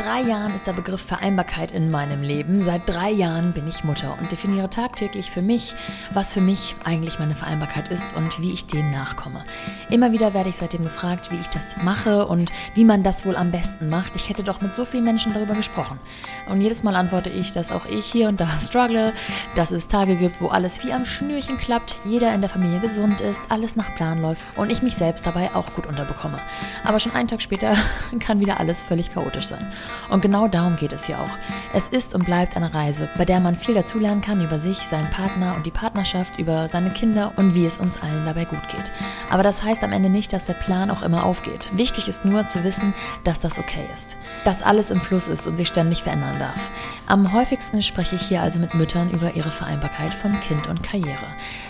drei Jahren ist der Begriff Vereinbarkeit in meinem Leben. Seit drei Jahren bin ich Mutter und definiere tagtäglich für mich, was für mich eigentlich meine Vereinbarkeit ist und wie ich dem nachkomme. Immer wieder werde ich seitdem gefragt, wie ich das mache und wie man das wohl am besten macht. Ich hätte doch mit so vielen Menschen darüber gesprochen. Und jedes Mal antworte ich, dass auch ich hier und da struggle, dass es Tage gibt, wo alles wie am Schnürchen klappt, jeder in der Familie gesund ist, alles nach Plan läuft und ich mich selbst dabei auch gut unterbekomme. Aber schon einen Tag später kann wieder alles völlig chaotisch sein. Und genau darum geht es hier auch. Es ist und bleibt eine Reise, bei der man viel dazulernen kann über sich, seinen Partner und die Partnerschaft, über seine Kinder und wie es uns allen dabei gut geht. Aber das heißt am Ende nicht, dass der Plan auch immer aufgeht. Wichtig ist nur zu wissen, dass das okay ist. Dass alles im Fluss ist und sich ständig verändern darf. Am häufigsten spreche ich hier also mit Müttern über ihre Vereinbarkeit von Kind und Karriere.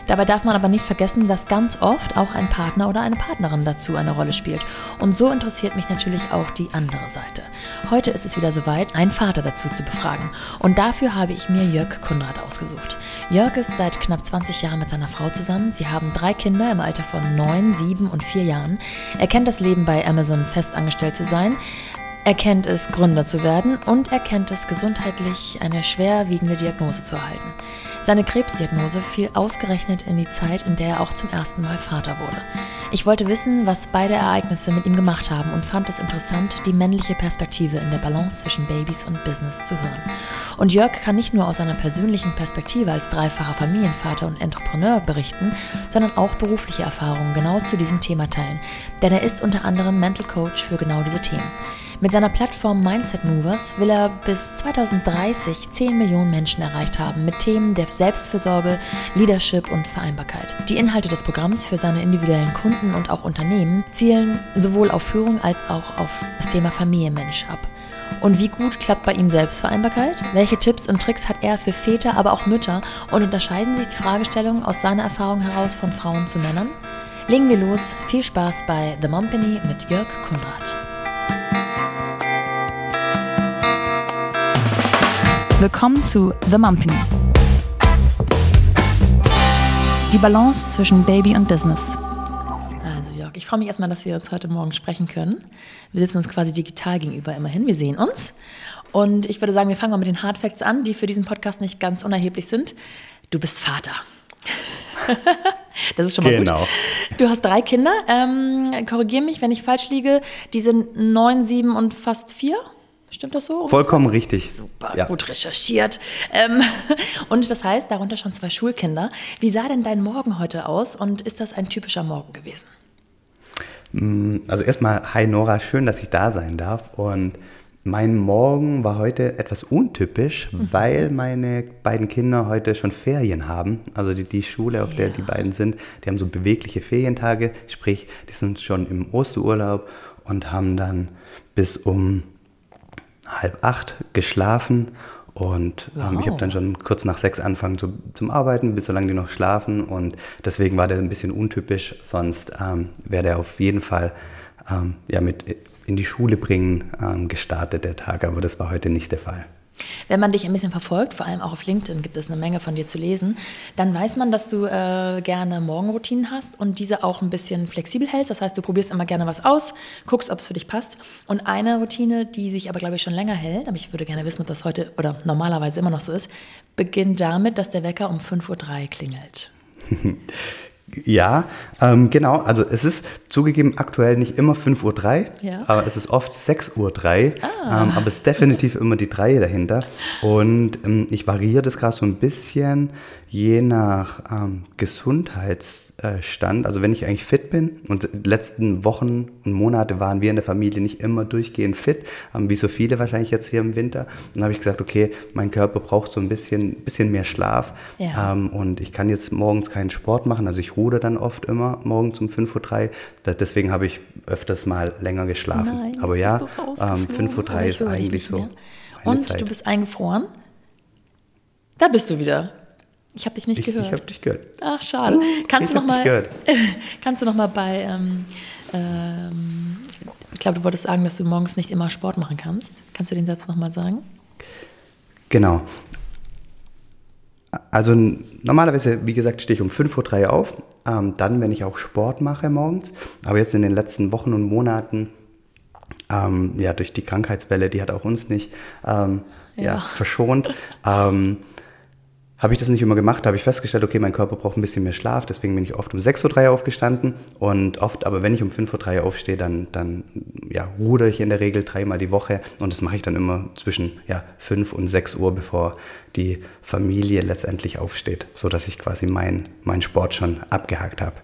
Dabei darf man aber nicht vergessen, dass ganz oft auch ein Partner oder eine Partnerin dazu eine Rolle spielt. Und so interessiert mich natürlich auch die andere Seite. Heute ist es wieder soweit, einen Vater dazu zu befragen. Und dafür habe ich mir Jörg Kunrad ausgesucht. Jörg ist seit knapp 20 Jahren mit seiner Frau zusammen. Sie haben drei Kinder im Alter von 9, 7 und 4 Jahren. Er kennt das Leben bei Amazon festangestellt zu sein. Er kennt es, Gründer zu werden und er kennt es, gesundheitlich eine schwerwiegende Diagnose zu erhalten. Seine Krebsdiagnose fiel ausgerechnet in die Zeit, in der er auch zum ersten Mal Vater wurde. Ich wollte wissen, was beide Ereignisse mit ihm gemacht haben und fand es interessant, die männliche Perspektive in der Balance zwischen Babys und Business zu hören. Und Jörg kann nicht nur aus seiner persönlichen Perspektive als dreifacher Familienvater und Entrepreneur berichten, sondern auch berufliche Erfahrungen genau zu diesem Thema teilen. Denn er ist unter anderem Mental Coach für genau diese Themen. Mit seiner Plattform Mindset Movers will er bis 2030 10 Millionen Menschen erreicht haben mit Themen der Selbstfürsorge, Leadership und Vereinbarkeit. Die Inhalte des Programms für seine individuellen Kunden und auch Unternehmen zielen sowohl auf Führung als auch auf das Thema Familienmensch ab. Und wie gut klappt bei ihm Selbstvereinbarkeit? Welche Tipps und Tricks hat er für Väter, aber auch Mütter? Und unterscheiden sich die Fragestellungen aus seiner Erfahrung heraus von Frauen zu Männern? Legen wir los. Viel Spaß bei The Mompany mit Jörg Kunrad. Willkommen zu The Mumpany. Die Balance zwischen Baby und Business. Also Jörg, ich freue mich erstmal, dass wir jetzt heute Morgen sprechen können. Wir sitzen uns quasi digital gegenüber immerhin. Wir sehen uns. Und ich würde sagen, wir fangen mal mit den Hard Facts an, die für diesen Podcast nicht ganz unerheblich sind. Du bist Vater. das ist schon mal genau. gut. Du hast drei Kinder. Ähm, Korrigiere mich, wenn ich falsch liege. Die sind neun, sieben und fast vier. Stimmt das so? Vollkommen richtig. Super, ja. gut recherchiert. Ähm, und das heißt, darunter schon zwei Schulkinder. Wie sah denn dein Morgen heute aus und ist das ein typischer Morgen gewesen? Mm, also erstmal, hi Nora, schön, dass ich da sein darf. Und mein Morgen war heute etwas untypisch, mhm. weil meine beiden Kinder heute schon Ferien haben. Also die, die Schule, auf ja. der die beiden sind, die haben so bewegliche Ferientage, sprich, die sind schon im Osterurlaub und haben dann bis um halb acht geschlafen und ähm, wow. ich habe dann schon kurz nach sechs angefangen zu, zum Arbeiten, bis solange die noch schlafen. Und deswegen war der ein bisschen untypisch. Sonst ähm, wäre der auf jeden Fall ähm, ja, mit in die Schule bringen ähm, gestartet, der Tag. Aber das war heute nicht der Fall. Wenn man dich ein bisschen verfolgt, vor allem auch auf LinkedIn gibt es eine Menge von dir zu lesen, dann weiß man, dass du äh, gerne Morgenroutinen hast und diese auch ein bisschen flexibel hältst. Das heißt, du probierst immer gerne was aus, guckst, ob es für dich passt. Und eine Routine, die sich aber, glaube ich, schon länger hält, aber ich würde gerne wissen, ob das heute oder normalerweise immer noch so ist, beginnt damit, dass der Wecker um 5.03 Uhr klingelt. Ja, ähm, genau. Also es ist zugegeben aktuell nicht immer 5.03 Uhr, ja. aber es ist oft 6.03 Uhr. Ah. Ähm, aber es ist definitiv immer die 3 dahinter. Und ähm, ich variiere das gerade so ein bisschen je nach ähm, Gesundheitsstand, also wenn ich eigentlich fit bin, und die letzten Wochen und Monate waren wir in der Familie nicht immer durchgehend fit, wie so viele wahrscheinlich jetzt hier im Winter, dann habe ich gesagt, okay, mein Körper braucht so ein bisschen, bisschen mehr Schlaf ja. ähm, und ich kann jetzt morgens keinen Sport machen, also ich rude dann oft immer morgens um 5.03 Uhr, deswegen habe ich öfters mal länger geschlafen. Nein, Aber ja, ähm, 5.03 Uhr ist eigentlich so. Und Zeit. du bist eingefroren? Da bist du wieder. Ich habe dich nicht ich, gehört. Ich habe dich gehört. Ach, schade. Uh, kannst, du noch mal, kannst du noch mal bei, ähm, ähm, ich glaube, du wolltest sagen, dass du morgens nicht immer Sport machen kannst. Kannst du den Satz noch mal sagen? Genau. Also normalerweise, wie gesagt, stehe ich um 5.03 Uhr auf. Ähm, dann, wenn ich auch Sport mache morgens. Aber jetzt in den letzten Wochen und Monaten ähm, ja, durch die Krankheitswelle, die hat auch uns nicht ähm, ja. ja. verschont. Ähm, habe ich das nicht immer gemacht, habe ich festgestellt, okay, mein Körper braucht ein bisschen mehr Schlaf, deswegen bin ich oft um 6.03 Uhr aufgestanden und oft, aber wenn ich um 5.03 Uhr aufstehe, dann, dann ja, ruder ich in der Regel dreimal die Woche und das mache ich dann immer zwischen ja, 5 und 6 Uhr, bevor die Familie letztendlich aufsteht, sodass ich quasi meinen mein Sport schon abgehakt habe.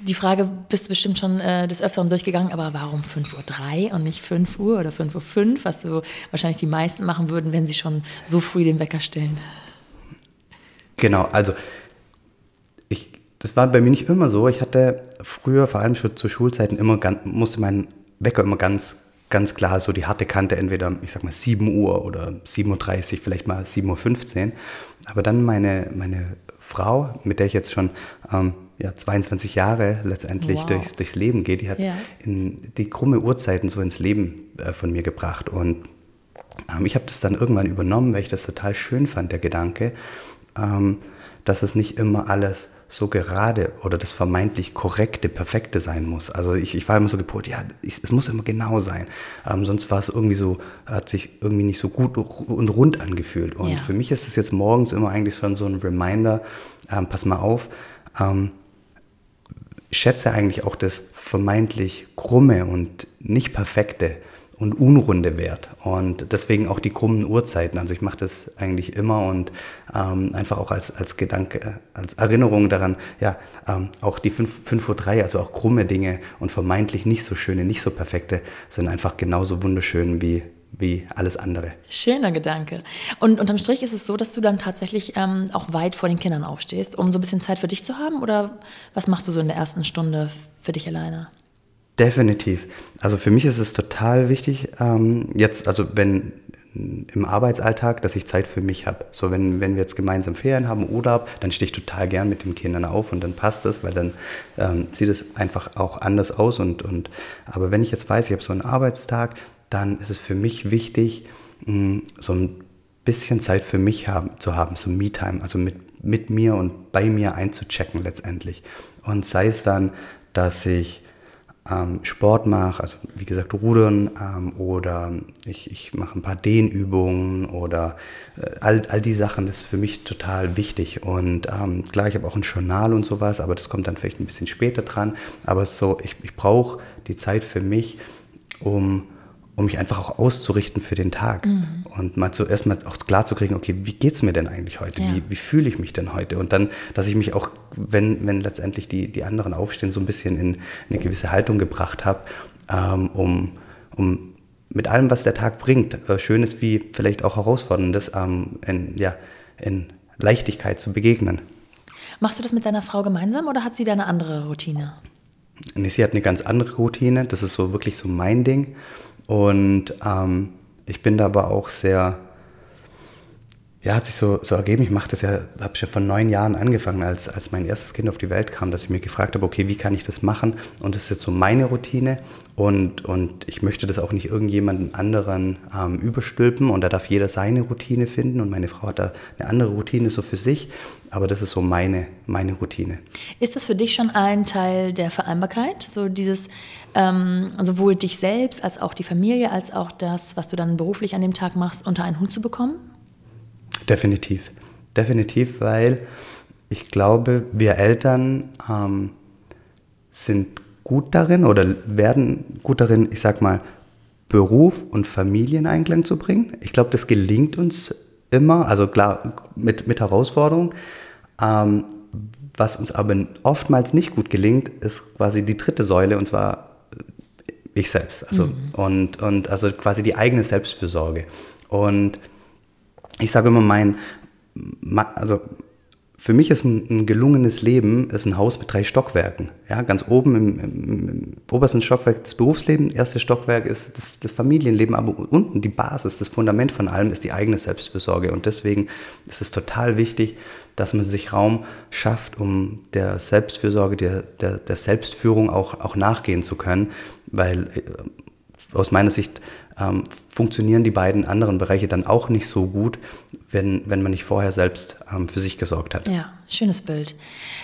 Die Frage bist du bestimmt schon äh, des Öfteren durchgegangen, aber warum 5.03 Uhr und nicht 5 Uhr oder 5.05 Uhr, was so wahrscheinlich die meisten machen würden, wenn sie schon so früh den Wecker stellen? Genau, also ich, das war bei mir nicht immer so. Ich hatte früher, vor allem schon zu Schulzeiten, immer musste mein Wecker immer ganz, ganz klar so die harte Kante, entweder, ich sag mal, 7 Uhr oder 7.30 Uhr, vielleicht mal 7.15 Uhr. Aber dann meine, meine Frau, mit der ich jetzt schon ähm, ja, 22 Jahre letztendlich wow. durchs, durchs Leben geht, die hat ja. in, die krumme Uhrzeiten so ins Leben äh, von mir gebracht. Und ähm, ich habe das dann irgendwann übernommen, weil ich das total schön fand, der Gedanke ähm, dass es nicht immer alles so gerade oder das vermeintlich korrekte, perfekte sein muss. Also ich, ich war immer so gepolt, ja, ich, es muss immer genau sein. Ähm, sonst war es irgendwie so, hat sich irgendwie nicht so gut und rund angefühlt. Und ja. für mich ist es jetzt morgens immer eigentlich schon so ein Reminder, ähm, pass mal auf, ähm, schätze eigentlich auch das vermeintlich krumme und nicht perfekte und unrunde Wert. Und deswegen auch die krummen Uhrzeiten. Also ich mache das eigentlich immer und ähm, einfach auch als, als Gedanke, als Erinnerung daran, ja, ähm, auch die 5.03 Uhr, also auch krumme Dinge und vermeintlich nicht so schöne, nicht so perfekte, sind einfach genauso wunderschön wie, wie alles andere. Schöner Gedanke. Und unterm Strich ist es so, dass du dann tatsächlich ähm, auch weit vor den Kindern aufstehst, um so ein bisschen Zeit für dich zu haben? Oder was machst du so in der ersten Stunde für dich alleine? Definitiv. Also für mich ist es total wichtig, ähm, jetzt, also wenn im Arbeitsalltag, dass ich Zeit für mich habe. So, wenn, wenn wir jetzt gemeinsam Ferien haben, Urlaub, dann stehe ich total gern mit den Kindern auf und dann passt das, weil dann ähm, sieht es einfach auch anders aus. Und, und, aber wenn ich jetzt weiß, ich habe so einen Arbeitstag, dann ist es für mich wichtig, mh, mm, so ein bisschen Zeit für mich haben, zu haben, so Me-Time, also mit, mit mir und bei mir einzuchecken letztendlich. Und sei es dann, dass ich ähm, Sport mache, also wie gesagt Rudern ähm, oder ich, ich mache ein paar Dehnübungen oder äh, all, all die Sachen, das ist für mich total wichtig. Und ähm, klar, ich habe auch ein Journal und sowas, aber das kommt dann vielleicht ein bisschen später dran. Aber so, ich, ich brauche die Zeit für mich, um um mich einfach auch auszurichten für den Tag mhm. und mal zuerst mal auch klar zu kriegen, okay, wie geht's mir denn eigentlich heute? Ja. Wie, wie fühle ich mich denn heute? Und dann, dass ich mich auch, wenn, wenn letztendlich die, die anderen aufstehen, so ein bisschen in eine gewisse Haltung gebracht habe, ähm, um, um mit allem, was der Tag bringt, äh, Schönes wie vielleicht auch Herausforderndes, ähm, in, ja, in Leichtigkeit zu begegnen. Machst du das mit deiner Frau gemeinsam oder hat sie da eine andere Routine? Nee, sie hat eine ganz andere Routine. Das ist so wirklich so mein Ding. Und ähm, ich bin da aber auch sehr, ja, hat sich so, so ergeben. Ich mache das ja, habe schon vor neun Jahren angefangen, als, als mein erstes Kind auf die Welt kam, dass ich mir gefragt habe, okay, wie kann ich das machen? Und das ist jetzt so meine Routine. Und, und ich möchte das auch nicht irgendjemandem anderen ähm, überstülpen. Und da darf jeder seine Routine finden. Und meine Frau hat da eine andere Routine so für sich. Aber das ist so meine, meine Routine. Ist das für dich schon ein Teil der Vereinbarkeit? So dieses, ähm, sowohl dich selbst als auch die Familie, als auch das, was du dann beruflich an dem Tag machst, unter einen Hut zu bekommen? Definitiv. Definitiv, weil ich glaube, wir Eltern ähm, sind gut darin oder werden gut darin, ich sag mal, Beruf und Familie in Einklang zu bringen. Ich glaube, das gelingt uns immer, also klar mit, mit Herausforderungen. Ähm, was uns aber oftmals nicht gut gelingt, ist quasi die dritte Säule und zwar ich selbst. Also, mhm. und, und also quasi die eigene Selbstfürsorge. Und ich sage immer, mein, also für mich ist ein, ein, gelungenes Leben ist ein Haus mit drei Stockwerken. Ja, ganz oben im, im, im obersten Stockwerk das Berufsleben, erste Stockwerk ist das, das, Familienleben, aber unten die Basis, das Fundament von allem ist die eigene Selbstfürsorge. Und deswegen ist es total wichtig, dass man sich Raum schafft, um der Selbstfürsorge, der, der, der Selbstführung auch, auch nachgehen zu können, weil äh, aus meiner Sicht ähm, funktionieren die beiden anderen Bereiche dann auch nicht so gut, wenn, wenn man nicht vorher selbst ähm, für sich gesorgt hat. Ja, schönes Bild.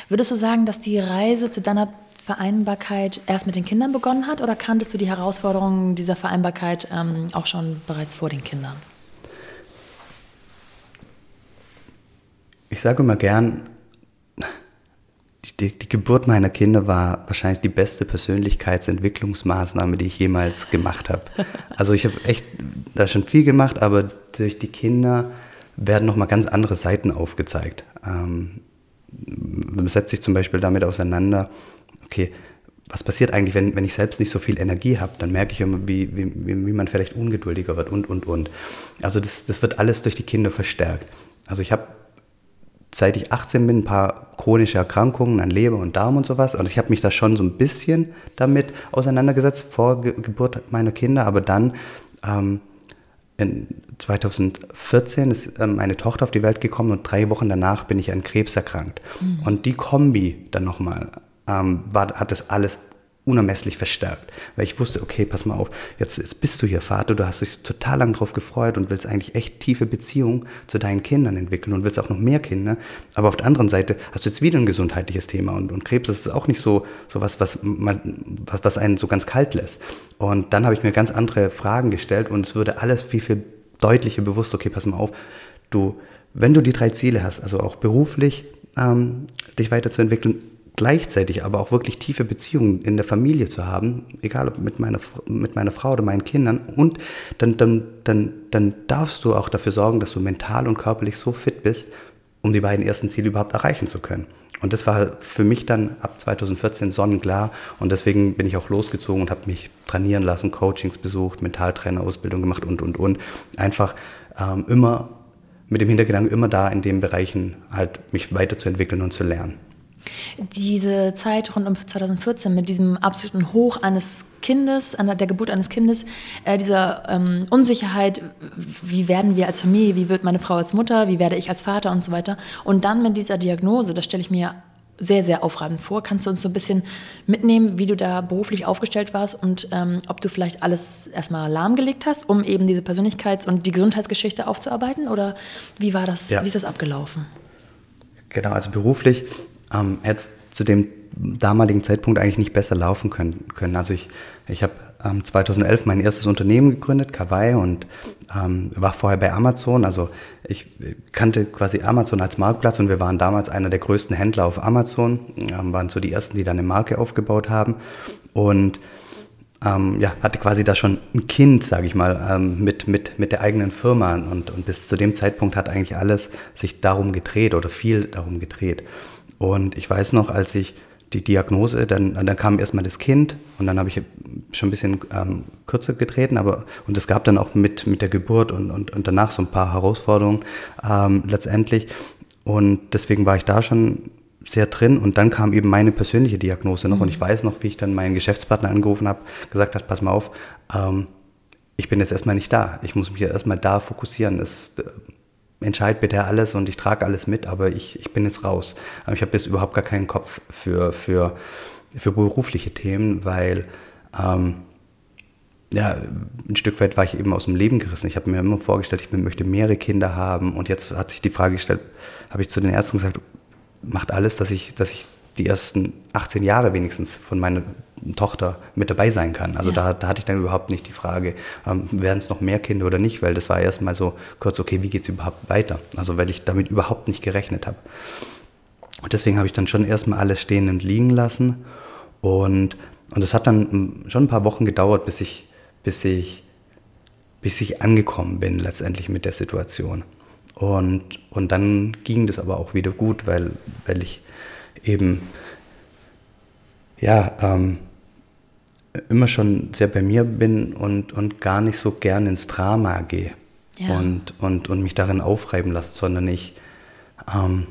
Würdest du sagen, dass die Reise zu deiner Vereinbarkeit erst mit den Kindern begonnen hat oder kanntest du die Herausforderungen dieser Vereinbarkeit ähm, auch schon bereits vor den Kindern? Ich sage immer gern, die, die, Geburt meiner Kinder war wahrscheinlich die beste Persönlichkeitsentwicklungsmaßnahme, die ich jemals gemacht habe. Also ich habe echt da schon viel gemacht, aber durch die Kinder werden nochmal ganz andere Seiten aufgezeigt. Ähm, man setzt sich zum Beispiel damit auseinander, okay, was passiert eigentlich, wenn, wenn ich selbst nicht so viel Energie habe? Dann merke ich immer, wie, wie, wie man vielleicht ungeduldiger wird und, und, und. Also das, das wird alles durch die Kinder verstärkt. Also ich habe seit ich 18 bin, ein paar chronische Erkrankungen an Leber und Darm und sowas. Und ich habe mich da schon so ein bisschen damit auseinandergesetzt vor Ge Geburt meiner Kinder. Aber dann ähm, in 2014 ist ähm, meine Tochter auf die Welt gekommen und drei Wochen danach bin ich an Krebs erkrankt. Mhm. Und die Kombi dann nochmal ähm, war, hat das alles unermesslich verstärkt. Weil ich wusste, okay, pass mal auf, jetzt, jetzt bist du hier Vater, du hast dich total lang drauf gefreut und willst eigentlich echt tiefe Beziehungen zu deinen Kindern entwickeln und willst auch noch mehr Kinder. Aber auf der anderen Seite hast du jetzt wieder ein gesundheitliches Thema und, und Krebs ist auch nicht so, so was, was, was, was einen so ganz kalt lässt. Und dann habe ich mir ganz andere Fragen gestellt und es würde alles viel, viel deutlicher bewusst, okay, pass mal auf, du, wenn du die drei Ziele hast, also auch beruflich ähm, dich weiterzuentwickeln, gleichzeitig aber auch wirklich tiefe Beziehungen in der Familie zu haben, egal ob mit meiner, mit meiner Frau oder meinen Kindern, und dann, dann, dann, dann darfst du auch dafür sorgen, dass du mental und körperlich so fit bist, um die beiden ersten Ziele überhaupt erreichen zu können. Und das war für mich dann ab 2014 sonnenklar und deswegen bin ich auch losgezogen und habe mich trainieren lassen, Coachings besucht, Mentaltrainerausbildung gemacht und, und, und. Einfach ähm, immer mit dem Hintergedanken, immer da in den Bereichen halt mich weiterzuentwickeln und zu lernen. Diese Zeit rund um 2014 mit diesem absoluten Hoch eines Kindes, an der Geburt eines Kindes, äh, dieser ähm, Unsicherheit, wie werden wir als Familie, wie wird meine Frau als Mutter, wie werde ich als Vater und so weiter. Und dann mit dieser Diagnose, das stelle ich mir sehr, sehr aufreibend vor. Kannst du uns so ein bisschen mitnehmen, wie du da beruflich aufgestellt warst und ähm, ob du vielleicht alles erstmal lahmgelegt hast, um eben diese Persönlichkeits- und die Gesundheitsgeschichte aufzuarbeiten? Oder wie war das, ja. wie ist das abgelaufen? Genau, also beruflich ähm, hätte es zu dem damaligen Zeitpunkt eigentlich nicht besser laufen können. können. Also ich, ich habe ähm, 2011 mein erstes Unternehmen gegründet, Kawaii, und ähm, war vorher bei Amazon. Also ich kannte quasi Amazon als Marktplatz und wir waren damals einer der größten Händler auf Amazon, ähm, waren so die ersten, die da eine Marke aufgebaut haben. Und ähm, ja, hatte quasi da schon ein Kind, sage ich mal, ähm, mit, mit, mit der eigenen Firma. Und, und bis zu dem Zeitpunkt hat eigentlich alles sich darum gedreht oder viel darum gedreht. Und ich weiß noch, als ich die Diagnose, dann, dann kam erstmal das Kind und dann habe ich schon ein bisschen ähm, kürzer getreten, aber und es gab dann auch mit, mit der Geburt und, und, und danach so ein paar Herausforderungen ähm, letztendlich. Und deswegen war ich da schon sehr drin und dann kam eben meine persönliche Diagnose noch mhm. und ich weiß noch, wie ich dann meinen Geschäftspartner angerufen habe, gesagt hat, pass mal auf, ähm, ich bin jetzt erstmal nicht da. Ich muss mich erstmal da fokussieren. Es, entscheid bitte alles und ich trage alles mit, aber ich, ich bin jetzt raus. Aber ich habe jetzt überhaupt gar keinen Kopf für, für, für berufliche Themen, weil ähm, ja, ein Stück weit war ich eben aus dem Leben gerissen. Ich habe mir immer vorgestellt, ich möchte mehrere Kinder haben und jetzt hat sich die Frage gestellt, habe ich zu den Ärzten gesagt, macht alles, dass ich, dass ich die ersten 18 Jahre wenigstens von meiner Tochter mit dabei sein kann. Also ja. da, da, hatte ich dann überhaupt nicht die Frage, ähm, werden es noch mehr Kinder oder nicht, weil das war erstmal so kurz, okay, wie geht es überhaupt weiter? Also weil ich damit überhaupt nicht gerechnet habe. Und deswegen habe ich dann schon erstmal alles stehen und liegen lassen. Und, und es hat dann hm, schon ein paar Wochen gedauert, bis ich, bis ich, bis ich angekommen bin letztendlich mit der Situation. Und, und dann ging das aber auch wieder gut, weil, weil ich eben ja, ähm, immer schon sehr bei mir bin und, und gar nicht so gern ins Drama gehe ja. und, und, und mich darin aufreiben lasse, sondern ich ähm,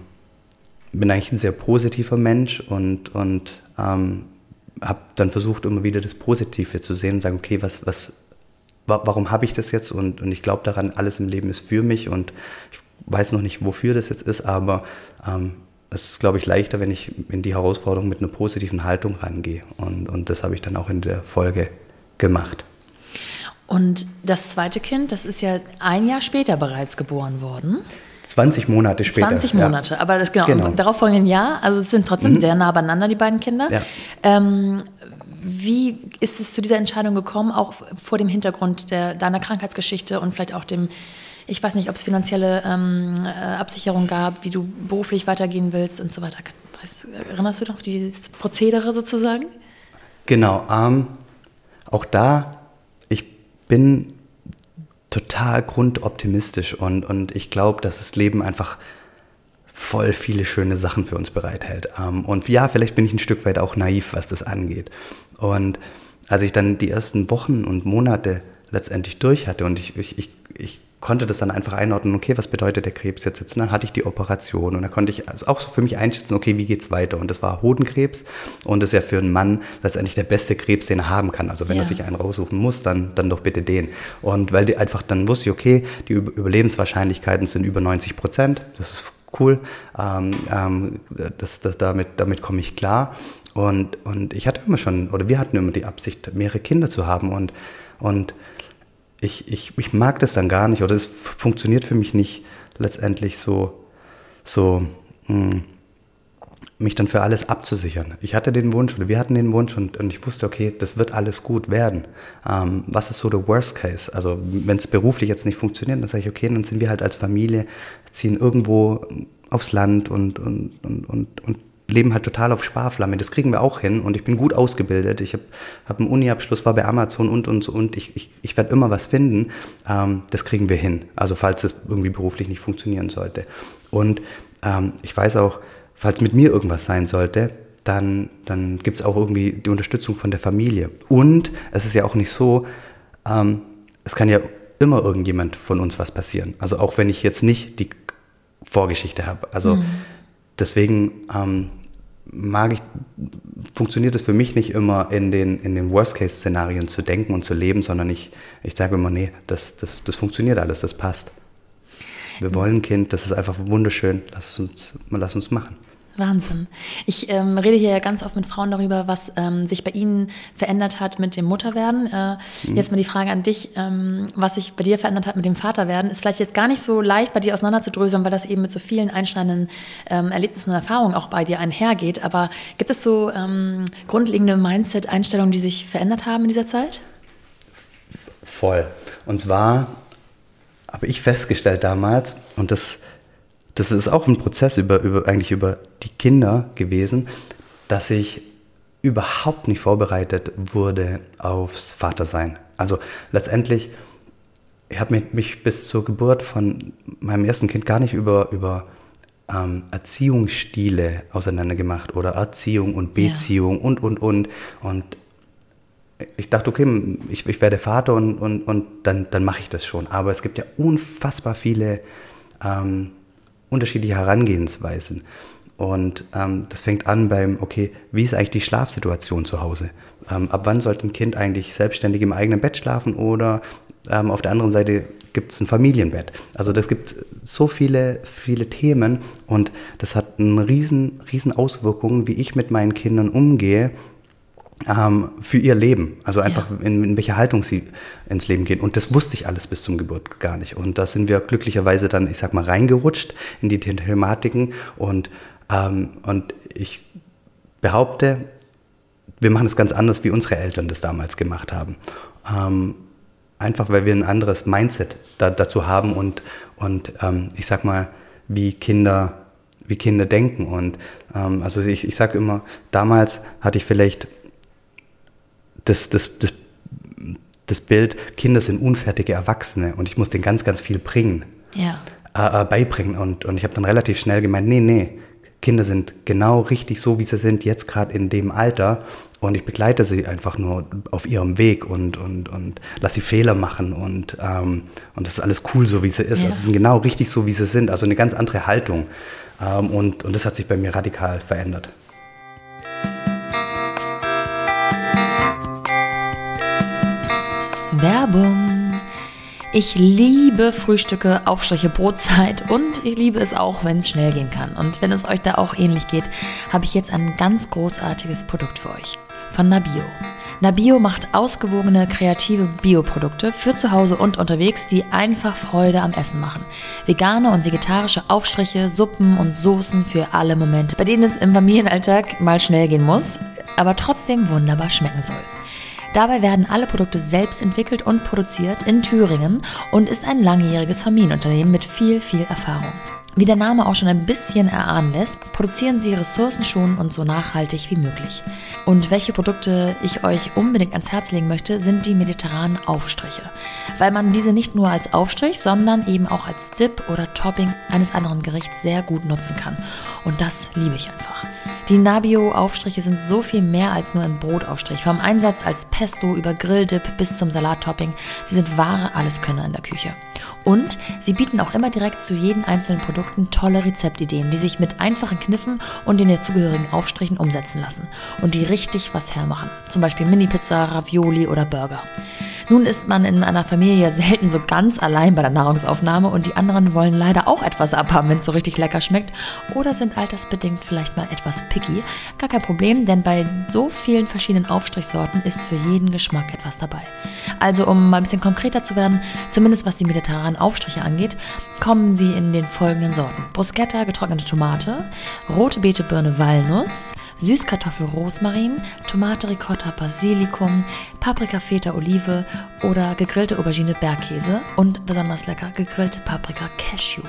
bin eigentlich ein sehr positiver Mensch und, und ähm, habe dann versucht, immer wieder das Positive zu sehen und sagen, okay, was, was, wa warum habe ich das jetzt? Und, und ich glaube daran, alles im Leben ist für mich und ich weiß noch nicht, wofür das jetzt ist, aber ähm, es ist, glaube ich, leichter, wenn ich in die Herausforderung mit einer positiven Haltung rangehe. Und, und das habe ich dann auch in der Folge gemacht. Und das zweite Kind, das ist ja ein Jahr später bereits geboren worden. 20 Monate später. 20 Monate, ja. aber das genau, genau. darauf folgenden Jahr, also es sind trotzdem mhm. sehr nah beieinander, die beiden Kinder. Ja. Ähm, wie ist es zu dieser Entscheidung gekommen, auch vor dem Hintergrund der, deiner Krankheitsgeschichte und vielleicht auch dem, ich weiß nicht, ob es finanzielle ähm, äh, Absicherung gab, wie du beruflich weitergehen willst und so weiter. Weißt, erinnerst du noch dieses Prozedere sozusagen? Genau, ähm, auch da, ich bin total grundoptimistisch und, und ich glaube, dass das Leben einfach voll viele schöne Sachen für uns bereithält. Ähm, und ja, vielleicht bin ich ein Stück weit auch naiv, was das angeht. Und als ich dann die ersten Wochen und Monate letztendlich durch hatte und ich, ich, ich, ich konnte das dann einfach einordnen, okay, was bedeutet der Krebs jetzt? jetzt? Und dann hatte ich die Operation und dann konnte ich also auch so für mich einschätzen, okay, wie geht's weiter? Und das war Hodenkrebs und das ist ja für einen Mann letztendlich der beste Krebs, den er haben kann. Also wenn ja. er sich einen raussuchen muss, dann, dann doch bitte den. Und weil die einfach dann wusste ich, okay, die Überlebenswahrscheinlichkeiten sind über 90 Prozent. Das ist cool. Ähm, ähm, das, das, damit damit komme ich klar. Und, und ich hatte immer schon, oder wir hatten immer die Absicht, mehrere Kinder zu haben. Und, und ich, ich, ich mag das dann gar nicht, oder es funktioniert für mich nicht letztendlich so, so mh, hm, mich dann für alles abzusichern. Ich hatte den Wunsch, oder wir hatten den Wunsch, und, und ich wusste, okay, das wird alles gut werden. Ähm, was ist so der Worst Case? Also, wenn es beruflich jetzt nicht funktioniert, dann sage ich, okay, dann sind wir halt als Familie, ziehen irgendwo aufs Land und, und, und, und, und leben halt total auf Sparflamme. Das kriegen wir auch hin und ich bin gut ausgebildet. Ich habe hab einen Uni-Abschluss, war bei Amazon und und so und ich, ich, ich werde immer was finden. Ähm, das kriegen wir hin. Also falls das irgendwie beruflich nicht funktionieren sollte. Und ähm, ich weiß auch, falls mit mir irgendwas sein sollte, dann, dann gibt es auch irgendwie die Unterstützung von der Familie. Und es ist ja auch nicht so, ähm, es kann ja immer irgendjemand von uns was passieren. Also auch wenn ich jetzt nicht die Vorgeschichte habe. Also mhm. Deswegen ähm, mag ich, funktioniert es für mich nicht immer in den, in den Worst-Case-Szenarien zu denken und zu leben, sondern ich, ich sage immer, nee, das, das, das funktioniert alles, das passt. Wir wollen ein Kind, das ist einfach wunderschön, lass uns, lass uns machen. Wahnsinn. Ich ähm, rede hier ja ganz oft mit Frauen darüber, was ähm, sich bei ihnen verändert hat mit dem Mutterwerden. Äh, mhm. Jetzt mal die Frage an dich, ähm, was sich bei dir verändert hat mit dem Vaterwerden. Ist vielleicht jetzt gar nicht so leicht bei dir auseinanderzudröseln, weil das eben mit so vielen einschneidenden ähm, Erlebnissen und Erfahrungen auch bei dir einhergeht. Aber gibt es so ähm, grundlegende Mindset-Einstellungen, die sich verändert haben in dieser Zeit? Voll. Und zwar habe ich festgestellt damals, und das das ist auch ein Prozess über, über, eigentlich über die Kinder gewesen, dass ich überhaupt nicht vorbereitet wurde aufs Vatersein. Also letztendlich, ich habe mich bis zur Geburt von meinem ersten Kind gar nicht über, über ähm, Erziehungsstile auseinandergemacht oder Erziehung und Beziehung ja. und, und, und. Und ich dachte, okay, ich, ich werde Vater und, und, und dann, dann mache ich das schon. Aber es gibt ja unfassbar viele ähm, unterschiedliche Herangehensweisen. Und ähm, das fängt an beim, okay, wie ist eigentlich die Schlafsituation zu Hause? Ähm, ab wann sollte ein Kind eigentlich selbstständig im eigenen Bett schlafen oder ähm, auf der anderen Seite gibt es ein Familienbett? Also das gibt so viele, viele Themen und das hat eine riesen, riesen Auswirkungen, wie ich mit meinen Kindern umgehe ähm, für ihr Leben. Also einfach ja. in, in welche Haltung sie ins Leben gehen. Und das wusste ich alles bis zum Geburt gar nicht. Und da sind wir glücklicherweise dann, ich sag mal, reingerutscht in die Thematiken. Und, ähm, und ich behaupte, wir machen es ganz anders, wie unsere Eltern das damals gemacht haben. Ähm, einfach weil wir ein anderes Mindset da, dazu haben und, und ähm, ich sag mal, wie Kinder, wie Kinder denken. Und ähm, also ich, ich sage immer, damals hatte ich vielleicht das, das, das, das Bild, Kinder sind unfertige Erwachsene und ich muss denen ganz, ganz viel bringen, ja. äh, äh, beibringen. Und, und ich habe dann relativ schnell gemeint, nee, nee, Kinder sind genau richtig so, wie sie sind, jetzt gerade in dem Alter. Und ich begleite sie einfach nur auf ihrem Weg und, und, und lass sie Fehler machen und, ähm, und das ist alles cool, so wie sie ist. Ja. Also sie sind genau richtig so, wie sie sind. Also eine ganz andere Haltung. Ähm, und, und das hat sich bei mir radikal verändert. Werbung. Ich liebe Frühstücke, Aufstriche, Brotzeit und ich liebe es auch, wenn es schnell gehen kann. Und wenn es euch da auch ähnlich geht, habe ich jetzt ein ganz großartiges Produkt für euch. von Nabio. Nabio macht ausgewogene, kreative Bioprodukte für zu Hause und unterwegs, die einfach Freude am Essen machen. Vegane und vegetarische Aufstriche, Suppen und Soßen für alle Momente, bei denen es im Familienalltag mal schnell gehen muss, aber trotzdem wunderbar schmecken soll. Dabei werden alle Produkte selbst entwickelt und produziert in Thüringen und ist ein langjähriges Familienunternehmen mit viel, viel Erfahrung. Wie der Name auch schon ein bisschen erahnen lässt, produzieren sie ressourcenschonend und so nachhaltig wie möglich. Und welche Produkte ich euch unbedingt ans Herz legen möchte, sind die mediterranen Aufstriche. Weil man diese nicht nur als Aufstrich, sondern eben auch als Dip oder Topping eines anderen Gerichts sehr gut nutzen kann. Und das liebe ich einfach. Die Nabio-Aufstriche sind so viel mehr als nur ein Brotaufstrich. Vom Einsatz als Pesto über Grilldip bis zum Salattopping. Sie sind wahre Alleskönner in der Küche. Und sie bieten auch immer direkt zu jedem einzelnen Produkten tolle Rezeptideen, die sich mit einfachen Kniffen und den dazugehörigen Aufstrichen umsetzen lassen und die richtig was hermachen. Zum Beispiel Mini-Pizza, Ravioli oder Burger. Nun ist man in einer Familie selten so ganz allein bei der Nahrungsaufnahme und die anderen wollen leider auch etwas abhaben, wenn es so richtig lecker schmeckt oder sind altersbedingt vielleicht mal etwas picky. Gar kein Problem, denn bei so vielen verschiedenen Aufstrichsorten ist für jeden Geschmack etwas dabei. Also um mal ein bisschen konkreter zu werden, zumindest was die mediterranen Aufstriche angeht, kommen sie in den folgenden Sorten. Bruschetta, getrocknete Tomate, rote Beete, Birne, Walnuss, Süßkartoffel, Rosmarin, Tomate, Ricotta, Basilikum, Paprika, Feta, Olive oder gegrillte Aubergine, Bergkäse und besonders lecker gegrillte Paprika, Cashew.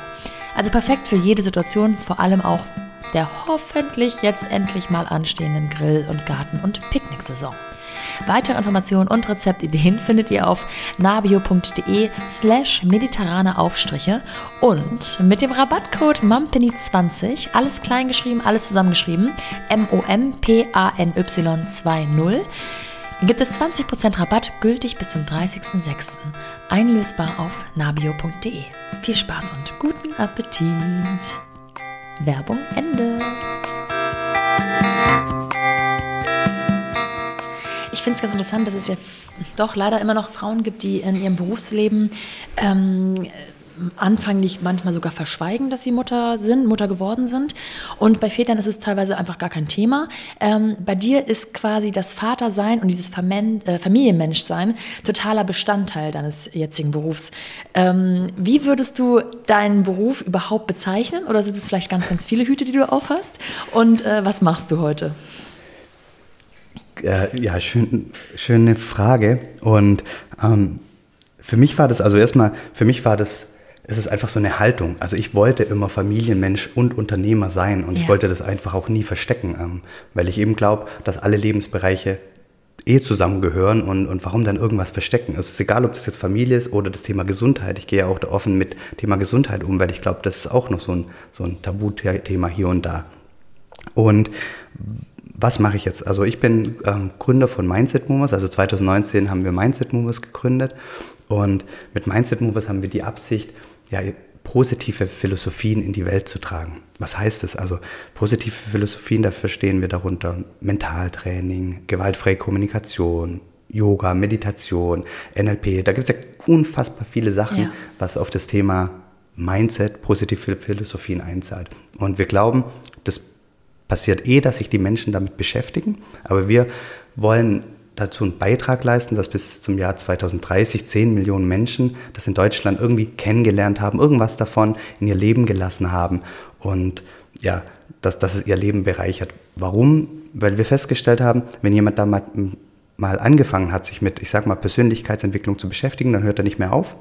Also perfekt für jede Situation, vor allem auch der hoffentlich jetzt endlich mal anstehenden Grill- und Garten- und Picknicksaison. Weitere Informationen und Rezeptideen findet ihr auf nabio.de slash mediterrane Aufstriche und mit dem Rabattcode MAMPANY20, alles klein geschrieben, alles zusammengeschrieben, M-O-M-P-A-N-Y 2.0, gibt es 20% Rabatt gültig bis zum 30.06. Einlösbar auf nabio.de. Viel Spaß und guten Appetit! Werbung Ende. Ich finde es ganz interessant, dass es ja doch leider immer noch Frauen gibt, die in ihrem Berufsleben ähm, anfanglich manchmal sogar verschweigen, dass sie Mutter sind, Mutter geworden sind. Und bei Vätern ist es teilweise einfach gar kein Thema. Ähm, bei dir ist quasi das Vatersein und dieses Vermen äh, Familienmenschsein totaler Bestandteil deines jetzigen Berufs. Ähm, wie würdest du deinen Beruf überhaupt bezeichnen? Oder sind es vielleicht ganz, ganz viele Hüte, die du aufhast? Und äh, was machst du heute? Äh, ja, schön, schöne Frage. Und ähm, für mich war das, also erstmal, für mich war das es ist einfach so eine Haltung. Also ich wollte immer Familienmensch und Unternehmer sein und ja. ich wollte das einfach auch nie verstecken, ähm, weil ich eben glaube, dass alle Lebensbereiche eh zusammengehören und, und warum dann irgendwas verstecken. Also es ist egal, ob das jetzt Familie ist oder das Thema Gesundheit. Ich gehe ja auch da offen mit Thema Gesundheit um, weil ich glaube, das ist auch noch so ein, so ein Tabuthema hier und da. Und was mache ich jetzt? Also ich bin ähm, Gründer von Mindset Movers. Also 2019 haben wir Mindset Movers gegründet und mit Mindset Movers haben wir die Absicht, ja, positive Philosophien in die Welt zu tragen. Was heißt das? Also positive Philosophien, da verstehen wir darunter Mentaltraining, gewaltfreie Kommunikation, Yoga, Meditation, NLP. Da gibt es ja unfassbar viele Sachen, ja. was auf das Thema Mindset, positive Philosophien einzahlt. Und wir glauben, das passiert eh, dass sich die Menschen damit beschäftigen, aber wir wollen dazu einen Beitrag leisten, dass bis zum Jahr 2030 10 Millionen Menschen das in Deutschland irgendwie kennengelernt haben, irgendwas davon in ihr Leben gelassen haben und ja, dass, dass es ihr Leben bereichert. Warum? Weil wir festgestellt haben, wenn jemand da mal, mal angefangen hat, sich mit, ich sag mal, Persönlichkeitsentwicklung zu beschäftigen, dann hört er nicht mehr auf.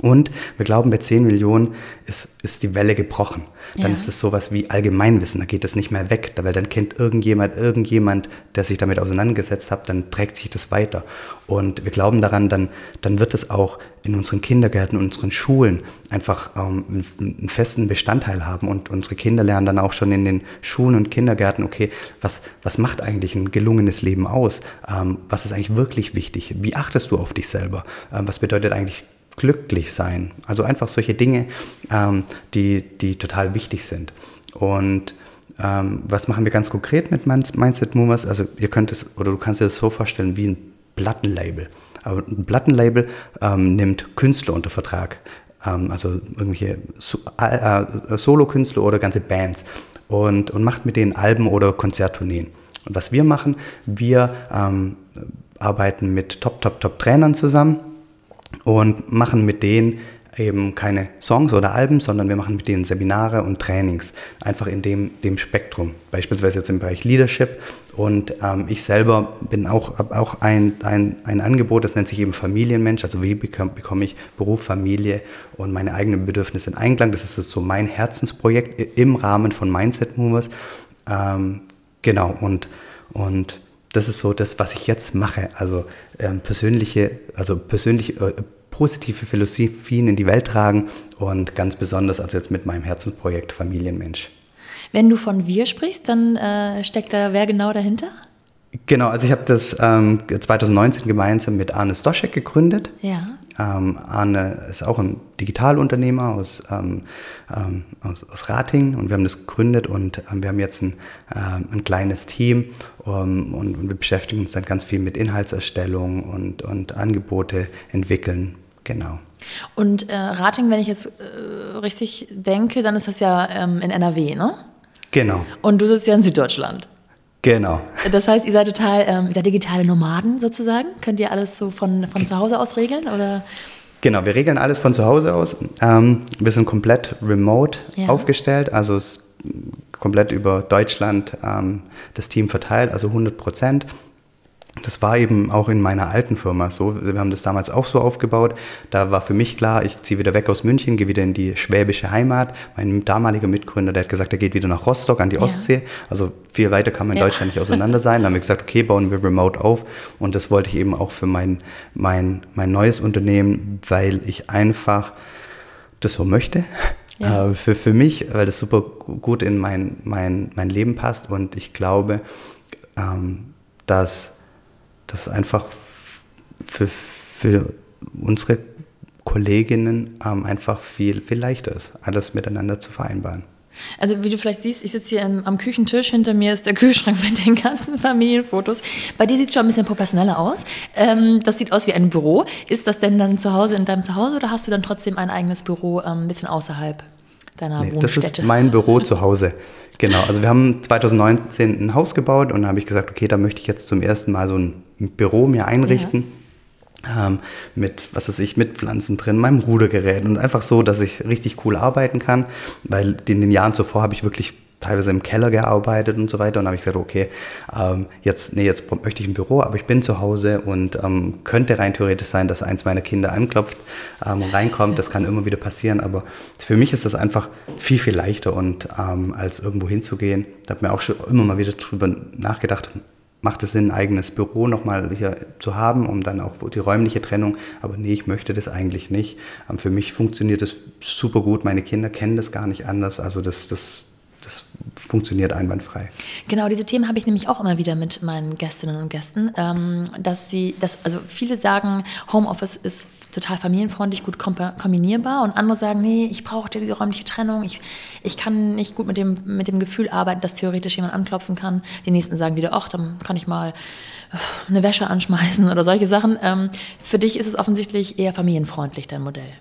Und wir glauben, bei 10 Millionen ist, ist die Welle gebrochen. Dann ja. ist es sowas wie Allgemeinwissen, da geht es nicht mehr weg, weil dann kennt irgendjemand, irgendjemand, der sich damit auseinandergesetzt hat, dann trägt sich das weiter. Und wir glauben daran, dann, dann wird es auch in unseren Kindergärten, in unseren Schulen einfach ähm, einen, einen, festen Bestandteil haben. Und unsere Kinder lernen dann auch schon in den Schulen und Kindergärten, okay, was, was macht eigentlich ein gelungenes Leben aus? Ähm, was ist eigentlich wirklich wichtig? Wie achtest du auf dich selber? Ähm, was bedeutet eigentlich glücklich sein. Also einfach solche Dinge, ähm, die, die total wichtig sind. Und ähm, was machen wir ganz konkret mit Mindset Movers? Also ihr könnt es, oder du kannst dir das so vorstellen wie ein Plattenlabel. Aber ein Plattenlabel ähm, nimmt Künstler unter Vertrag. Ähm, also irgendwelche so äh, Solo-Künstler oder ganze Bands und, und macht mit denen Alben oder Konzerttourneen. Und was wir machen, wir ähm, arbeiten mit Top, Top, Top Trainern zusammen und machen mit denen eben keine Songs oder Alben, sondern wir machen mit denen Seminare und Trainings, einfach in dem, dem Spektrum. Beispielsweise jetzt im Bereich Leadership. Und ähm, ich selber bin auch, auch ein, ein, ein Angebot, das nennt sich eben Familienmensch. Also wie bekomme, bekomme ich Beruf, Familie und meine eigenen Bedürfnisse in Einklang. Das ist so mein Herzensprojekt im Rahmen von Mindset Movers. Ähm, genau, und, und das ist so das, was ich jetzt mache. Also ähm, persönliche, also persönlich äh, positive Philosophien in die Welt tragen und ganz besonders also jetzt mit meinem Herzensprojekt Familienmensch. Wenn du von wir sprichst, dann äh, steckt da wer genau dahinter? Genau, also ich habe das ähm, 2019 gemeinsam mit Arne Stoschek gegründet. Ja. Ähm, Arne ist auch ein Digitalunternehmer aus, ähm, ähm aus, aus, Rating und wir haben das gegründet und ähm, wir haben jetzt ein, ähm, ein kleines Team und, und, wir beschäftigen uns dann ganz viel mit Inhaltserstellung und, und Angebote entwickeln. Genau. Und äh, Rating, wenn ich jetzt äh, richtig denke, dann ist das ja ähm, in NRW, ne? Genau. Und du sitzt ja in Süddeutschland. Genau. Das heißt, ihr seid total, ähm, ihr seid digitale Nomaden sozusagen? Könnt ihr alles so von, von zu Hause aus regeln? Oder? Genau, wir regeln alles von zu Hause aus. Ähm, wir sind komplett remote ja. aufgestellt, also komplett über Deutschland ähm, das Team verteilt, also 100 Prozent. Das war eben auch in meiner alten Firma so. Wir haben das damals auch so aufgebaut. Da war für mich klar, ich ziehe wieder weg aus München, gehe wieder in die schwäbische Heimat. Mein damaliger Mitgründer, der hat gesagt, er geht wieder nach Rostock an die ja. Ostsee. Also viel weiter kann man in ja. Deutschland nicht auseinander sein. Dann haben wir gesagt, okay, bauen wir remote auf. Und das wollte ich eben auch für mein, mein, mein neues Unternehmen, weil ich einfach das so möchte. Ja. Äh, für, für mich, weil das super gut in mein, mein, mein Leben passt. Und ich glaube, ähm, dass das einfach für, für unsere Kolleginnen ähm, einfach viel, viel leichter ist, alles miteinander zu vereinbaren. Also wie du vielleicht siehst, ich sitze hier am, am, Küchentisch, hinter mir ist der Kühlschrank mit den ganzen Familienfotos. Bei dir sieht es schon ein bisschen professioneller aus. Ähm, das sieht aus wie ein Büro. Ist das denn dann zu Hause in deinem Zuhause oder hast du dann trotzdem ein eigenes Büro ähm, ein bisschen außerhalb deiner nee, Wohnstätte? Das ist mein Büro zu Hause. Genau, also wir haben 2019 ein Haus gebaut und da habe ich gesagt, okay, da möchte ich jetzt zum ersten Mal so ein Büro mir einrichten. Ja. Ähm, mit, was weiß ich, mit Pflanzen drin, meinem Rudergerät und einfach so, dass ich richtig cool arbeiten kann, weil in den Jahren zuvor habe ich wirklich teilweise im Keller gearbeitet und so weiter. Und habe ich gesagt, okay, ähm, jetzt, nee, jetzt möchte ich ein Büro, aber ich bin zu Hause und ähm, könnte rein theoretisch sein, dass eins meiner Kinder anklopft ähm, und reinkommt. Das kann immer wieder passieren, aber für mich ist das einfach viel, viel leichter und ähm, als irgendwo hinzugehen. Da habe mir auch schon immer mal wieder drüber nachgedacht, macht es Sinn, ein eigenes Büro nochmal hier zu haben, um dann auch die räumliche Trennung. Aber nee, ich möchte das eigentlich nicht. Ähm, für mich funktioniert das super gut. Meine Kinder kennen das gar nicht anders. Also das, das das funktioniert einwandfrei. Genau, diese Themen habe ich nämlich auch immer wieder mit meinen Gästinnen und Gästen, ähm, dass sie, dass, also viele sagen, Homeoffice ist total familienfreundlich, gut kombinierbar und andere sagen, nee, ich brauche diese räumliche Trennung, ich, ich kann nicht gut mit dem, mit dem Gefühl arbeiten, dass theoretisch jemand anklopfen kann. Die nächsten sagen wieder, ach, dann kann ich mal äh, eine Wäsche anschmeißen oder solche Sachen. Ähm, für dich ist es offensichtlich eher familienfreundlich, dein Modell.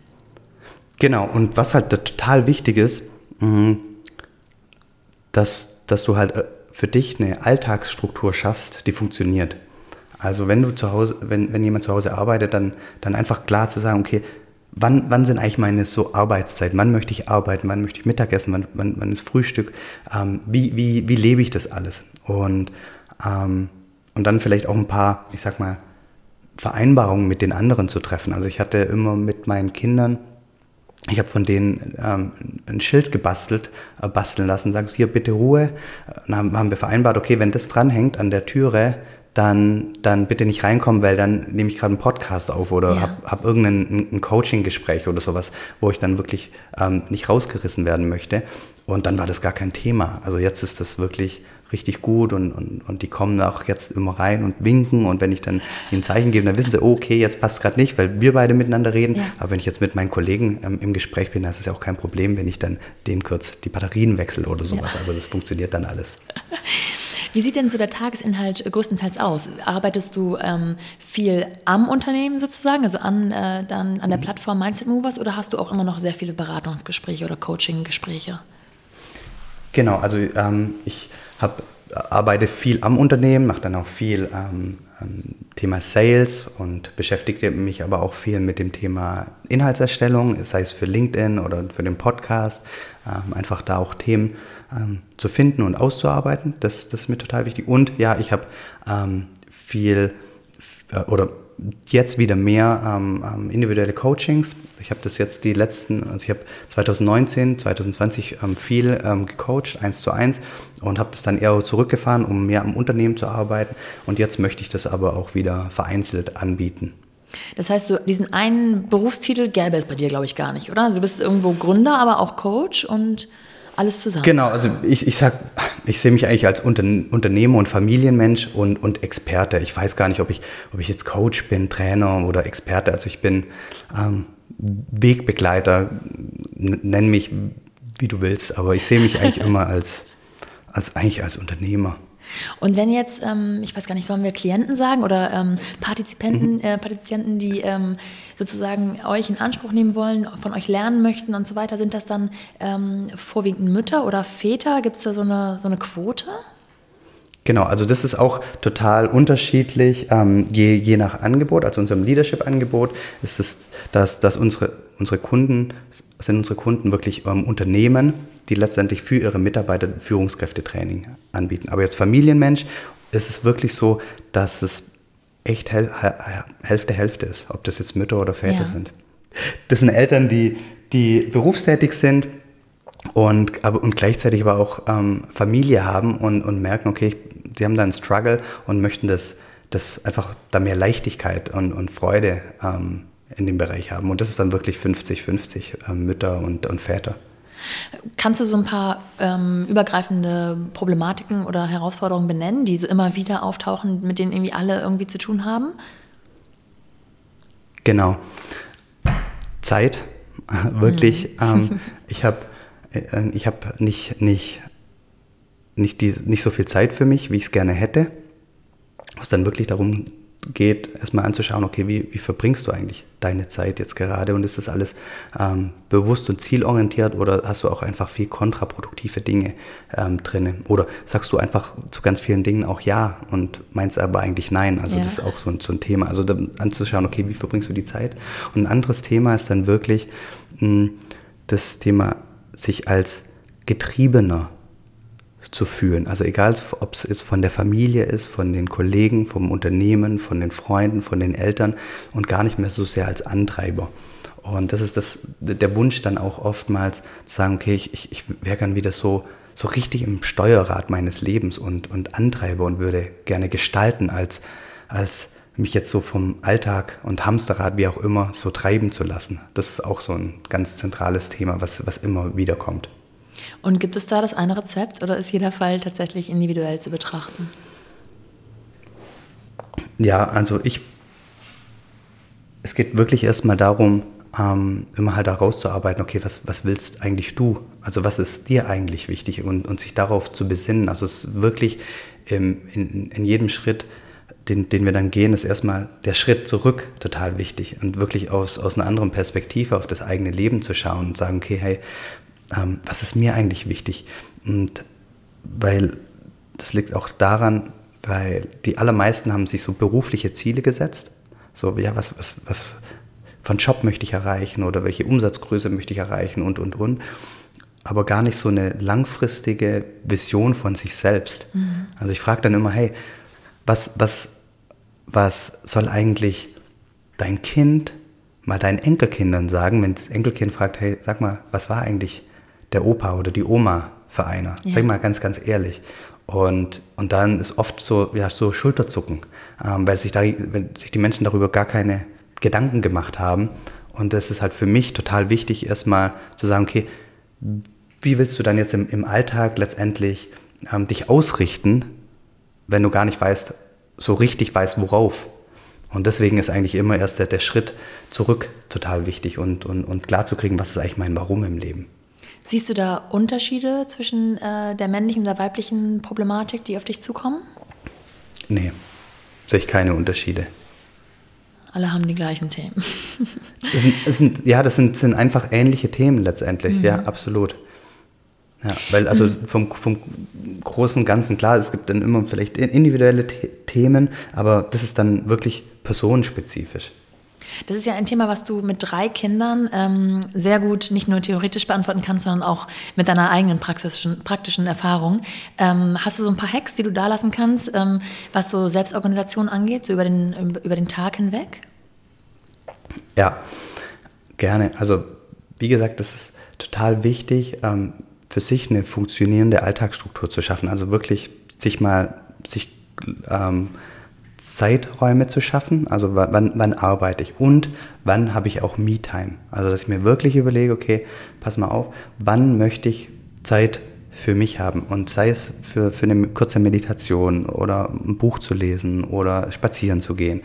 Genau, und was halt total wichtig ist, mh, dass, dass du halt äh, für dich eine Alltagsstruktur schaffst, die funktioniert. Also wenn du zu Hause, wenn, wenn jemand zu Hause arbeitet, dann, dann einfach klar zu sagen, okay, wann, wann sind eigentlich meine so Arbeitszeiten? Wann möchte ich arbeiten? Wann möchte ich Mittagessen? Wann, wann, wann ist Frühstück? Ähm, wie, wie, wie lebe ich das alles? Und, ähm, und dann vielleicht auch ein paar, ich sag mal, Vereinbarungen mit den anderen zu treffen. Also ich hatte immer mit meinen Kindern ich habe von denen ähm, ein Schild gebastelt, äh, basteln lassen, sagst hier bitte Ruhe. Dann haben, haben wir vereinbart, okay, wenn das dranhängt an der Türe, dann, dann bitte nicht reinkommen, weil dann nehme ich gerade einen Podcast auf oder ja. habe hab irgendein ein Coaching-Gespräch oder sowas, wo ich dann wirklich ähm, nicht rausgerissen werden möchte. Und dann war das gar kein Thema. Also jetzt ist das wirklich richtig gut und, und, und die kommen auch jetzt immer rein und winken und wenn ich dann ihnen Zeichen gebe, dann wissen sie, oh, okay, jetzt passt es gerade nicht, weil wir beide miteinander reden. Ja. Aber wenn ich jetzt mit meinen Kollegen ähm, im Gespräch bin, dann ist es ja auch kein Problem, wenn ich dann denen kurz die Batterien wechsle oder sowas. Ja. Also das funktioniert dann alles. Wie sieht denn so der Tagesinhalt größtenteils aus? Arbeitest du ähm, viel am Unternehmen sozusagen, also an, äh, dann an der Plattform Mindset Movers oder hast du auch immer noch sehr viele Beratungsgespräche oder Coaching-Gespräche? Genau, also ähm, ich habe arbeite viel am Unternehmen, mache dann auch viel ähm, Thema Sales und beschäftige mich aber auch viel mit dem Thema Inhaltserstellung, sei es für LinkedIn oder für den Podcast, ähm, einfach da auch Themen ähm, zu finden und auszuarbeiten. Das, das ist mir total wichtig. Und ja, ich habe ähm, viel oder jetzt wieder mehr ähm, ähm, individuelle Coachings. Ich habe das jetzt die letzten, also ich habe 2019, 2020 ähm, viel ähm, gecoacht, eins zu eins, und habe das dann eher zurückgefahren, um mehr am Unternehmen zu arbeiten. Und jetzt möchte ich das aber auch wieder vereinzelt anbieten. Das heißt, so diesen einen Berufstitel gäbe es bei dir, glaube ich, gar nicht, oder? Also du bist irgendwo Gründer, aber auch Coach und alles zusammen. Genau, also ich, ich sag, ich sehe mich eigentlich als Unternehmer und Familienmensch und, und Experte. Ich weiß gar nicht, ob ich, ob ich jetzt Coach bin, Trainer oder Experte. Also ich bin ähm, Wegbegleiter, nenn mich wie du willst, aber ich sehe mich eigentlich immer als, als eigentlich als Unternehmer. Und wenn jetzt, ähm, ich weiß gar nicht, sollen wir Klienten sagen oder ähm, Partizipenten, mhm. äh, Partizipanten, die ähm, sozusagen euch in Anspruch nehmen wollen, von euch lernen möchten und so weiter, sind das dann ähm, vorwiegend Mütter oder Väter? Gibt es da so eine, so eine Quote? Genau, also das ist auch total unterschiedlich, ähm, je, je nach Angebot, also unserem Leadership-Angebot ist es, dass, dass unsere, unsere Kunden, sind unsere Kunden wirklich ähm, Unternehmen, die letztendlich für ihre Mitarbeiter Führungskräftetraining anbieten. Aber jetzt Familienmensch ist es wirklich so, dass es echt Hel Hälfte Hälfte ist, ob das jetzt Mütter oder Väter ja. sind. Das sind Eltern, die, die berufstätig sind und, aber, und gleichzeitig aber auch ähm, Familie haben und, und merken, okay, sie haben da einen Struggle und möchten das, das einfach da mehr Leichtigkeit und, und Freude ähm, in dem Bereich haben. Und das ist dann wirklich 50-50 äh, Mütter und, und Väter. Kannst du so ein paar ähm, übergreifende Problematiken oder Herausforderungen benennen, die so immer wieder auftauchen, mit denen irgendwie alle irgendwie zu tun haben? Genau. Zeit, wirklich. Mhm. Ähm, ich habe ich hab nicht, nicht, nicht, die, nicht so viel Zeit für mich, wie ich es gerne hätte. Was dann wirklich darum geht, erstmal anzuschauen, okay, wie, wie verbringst du eigentlich deine Zeit jetzt gerade und ist das alles ähm, bewusst und zielorientiert oder hast du auch einfach viel kontraproduktive Dinge ähm, drin? Oder sagst du einfach zu ganz vielen Dingen auch Ja und meinst aber eigentlich Nein? Also ja. das ist auch so ein, so ein Thema. Also anzuschauen, okay, wie verbringst du die Zeit? Und ein anderes Thema ist dann wirklich mh, hm, das Thema, sich als Getriebener zu fühlen. Also egal, ob es jetzt von der Familie ist, von den Kollegen, vom Unternehmen, von den Freunden, von den Eltern und gar nicht mehr so sehr als Antreiber. Und das ist das, der Wunsch dann auch oftmals zu sagen, okay, ich, ich, ich wäre gern wieder so, so richtig im Steuerrad meines Lebens und, und Antreiber und würde gerne gestalten, als, als mich jetzt so vom Alltag und Hamsterrad, wie auch immer, so treiben zu lassen. Das ist auch so ein ganz zentrales Thema, was, was immer wieder kommt. Und gibt es da das eine Rezept oder ist jeder Fall tatsächlich individuell zu betrachten? Ja, also ich, es geht wirklich erstmal darum, ähm, immer halt herauszuarbeiten, okay, was, was willst eigentlich du? Also was ist dir eigentlich wichtig und, und sich darauf zu besinnen. Also es ist wirklich ähm, in, in jedem Schritt, den, den wir dann gehen, ist erstmal der Schritt zurück total wichtig und wirklich aus, aus einer anderen Perspektive auf das eigene Leben zu schauen und sagen, okay, hey, ähm, was ist mir eigentlich wichtig? Und weil das liegt auch daran, weil die allermeisten haben sich so berufliche Ziele gesetzt. So, ja, was, was, was von Job möchte ich erreichen oder welche Umsatzgröße möchte ich erreichen und, und, und. Aber gar nicht so eine langfristige Vision von sich selbst. Mhm. Also ich frage dann immer, hey, was, was, was soll eigentlich dein Kind mal deinen Enkelkindern sagen, wenn das Enkelkind fragt, hey, sag mal, was war eigentlich der Opa oder die Oma für einer. Ja. Sag mal ganz, ganz ehrlich. Und, und dann ist oft so, ja, so Schulterzucken, ähm, weil sich, da, wenn sich die Menschen darüber gar keine Gedanken gemacht haben. Und das ist halt für mich total wichtig, erstmal zu sagen, okay, wie willst du dann jetzt im, im Alltag letztendlich ähm, dich ausrichten, wenn du gar nicht weißt, so richtig weißt, worauf? Und deswegen ist eigentlich immer erst der, der Schritt zurück total wichtig und, und, und klar zu kriegen, was ist eigentlich mein Warum im Leben. Siehst du da Unterschiede zwischen äh, der männlichen und der weiblichen Problematik, die auf dich zukommen? Nee, sehe ich keine Unterschiede. Alle haben die gleichen Themen. es sind, es sind, ja, das sind, sind einfach ähnliche Themen letztendlich, mhm. ja, absolut. Ja, weil also mhm. vom, vom großen Ganzen, klar, es gibt dann immer vielleicht individuelle Themen, aber das ist dann wirklich personenspezifisch. Das ist ja ein Thema, was du mit drei Kindern ähm, sehr gut nicht nur theoretisch beantworten kannst, sondern auch mit deiner eigenen praktischen, praktischen Erfahrung. Ähm, hast du so ein paar Hacks, die du da lassen kannst, ähm, was so Selbstorganisation angeht, so über den, über den Tag hinweg? Ja, gerne. Also wie gesagt, das ist total wichtig, ähm, für sich eine funktionierende Alltagsstruktur zu schaffen. Also wirklich sich mal sich ähm, Zeiträume zu schaffen, also wann, wann arbeite ich und wann habe ich auch Me-Time. Also dass ich mir wirklich überlege, okay, pass mal auf, wann möchte ich Zeit für mich haben und sei es für, für eine kurze Meditation oder ein Buch zu lesen oder spazieren zu gehen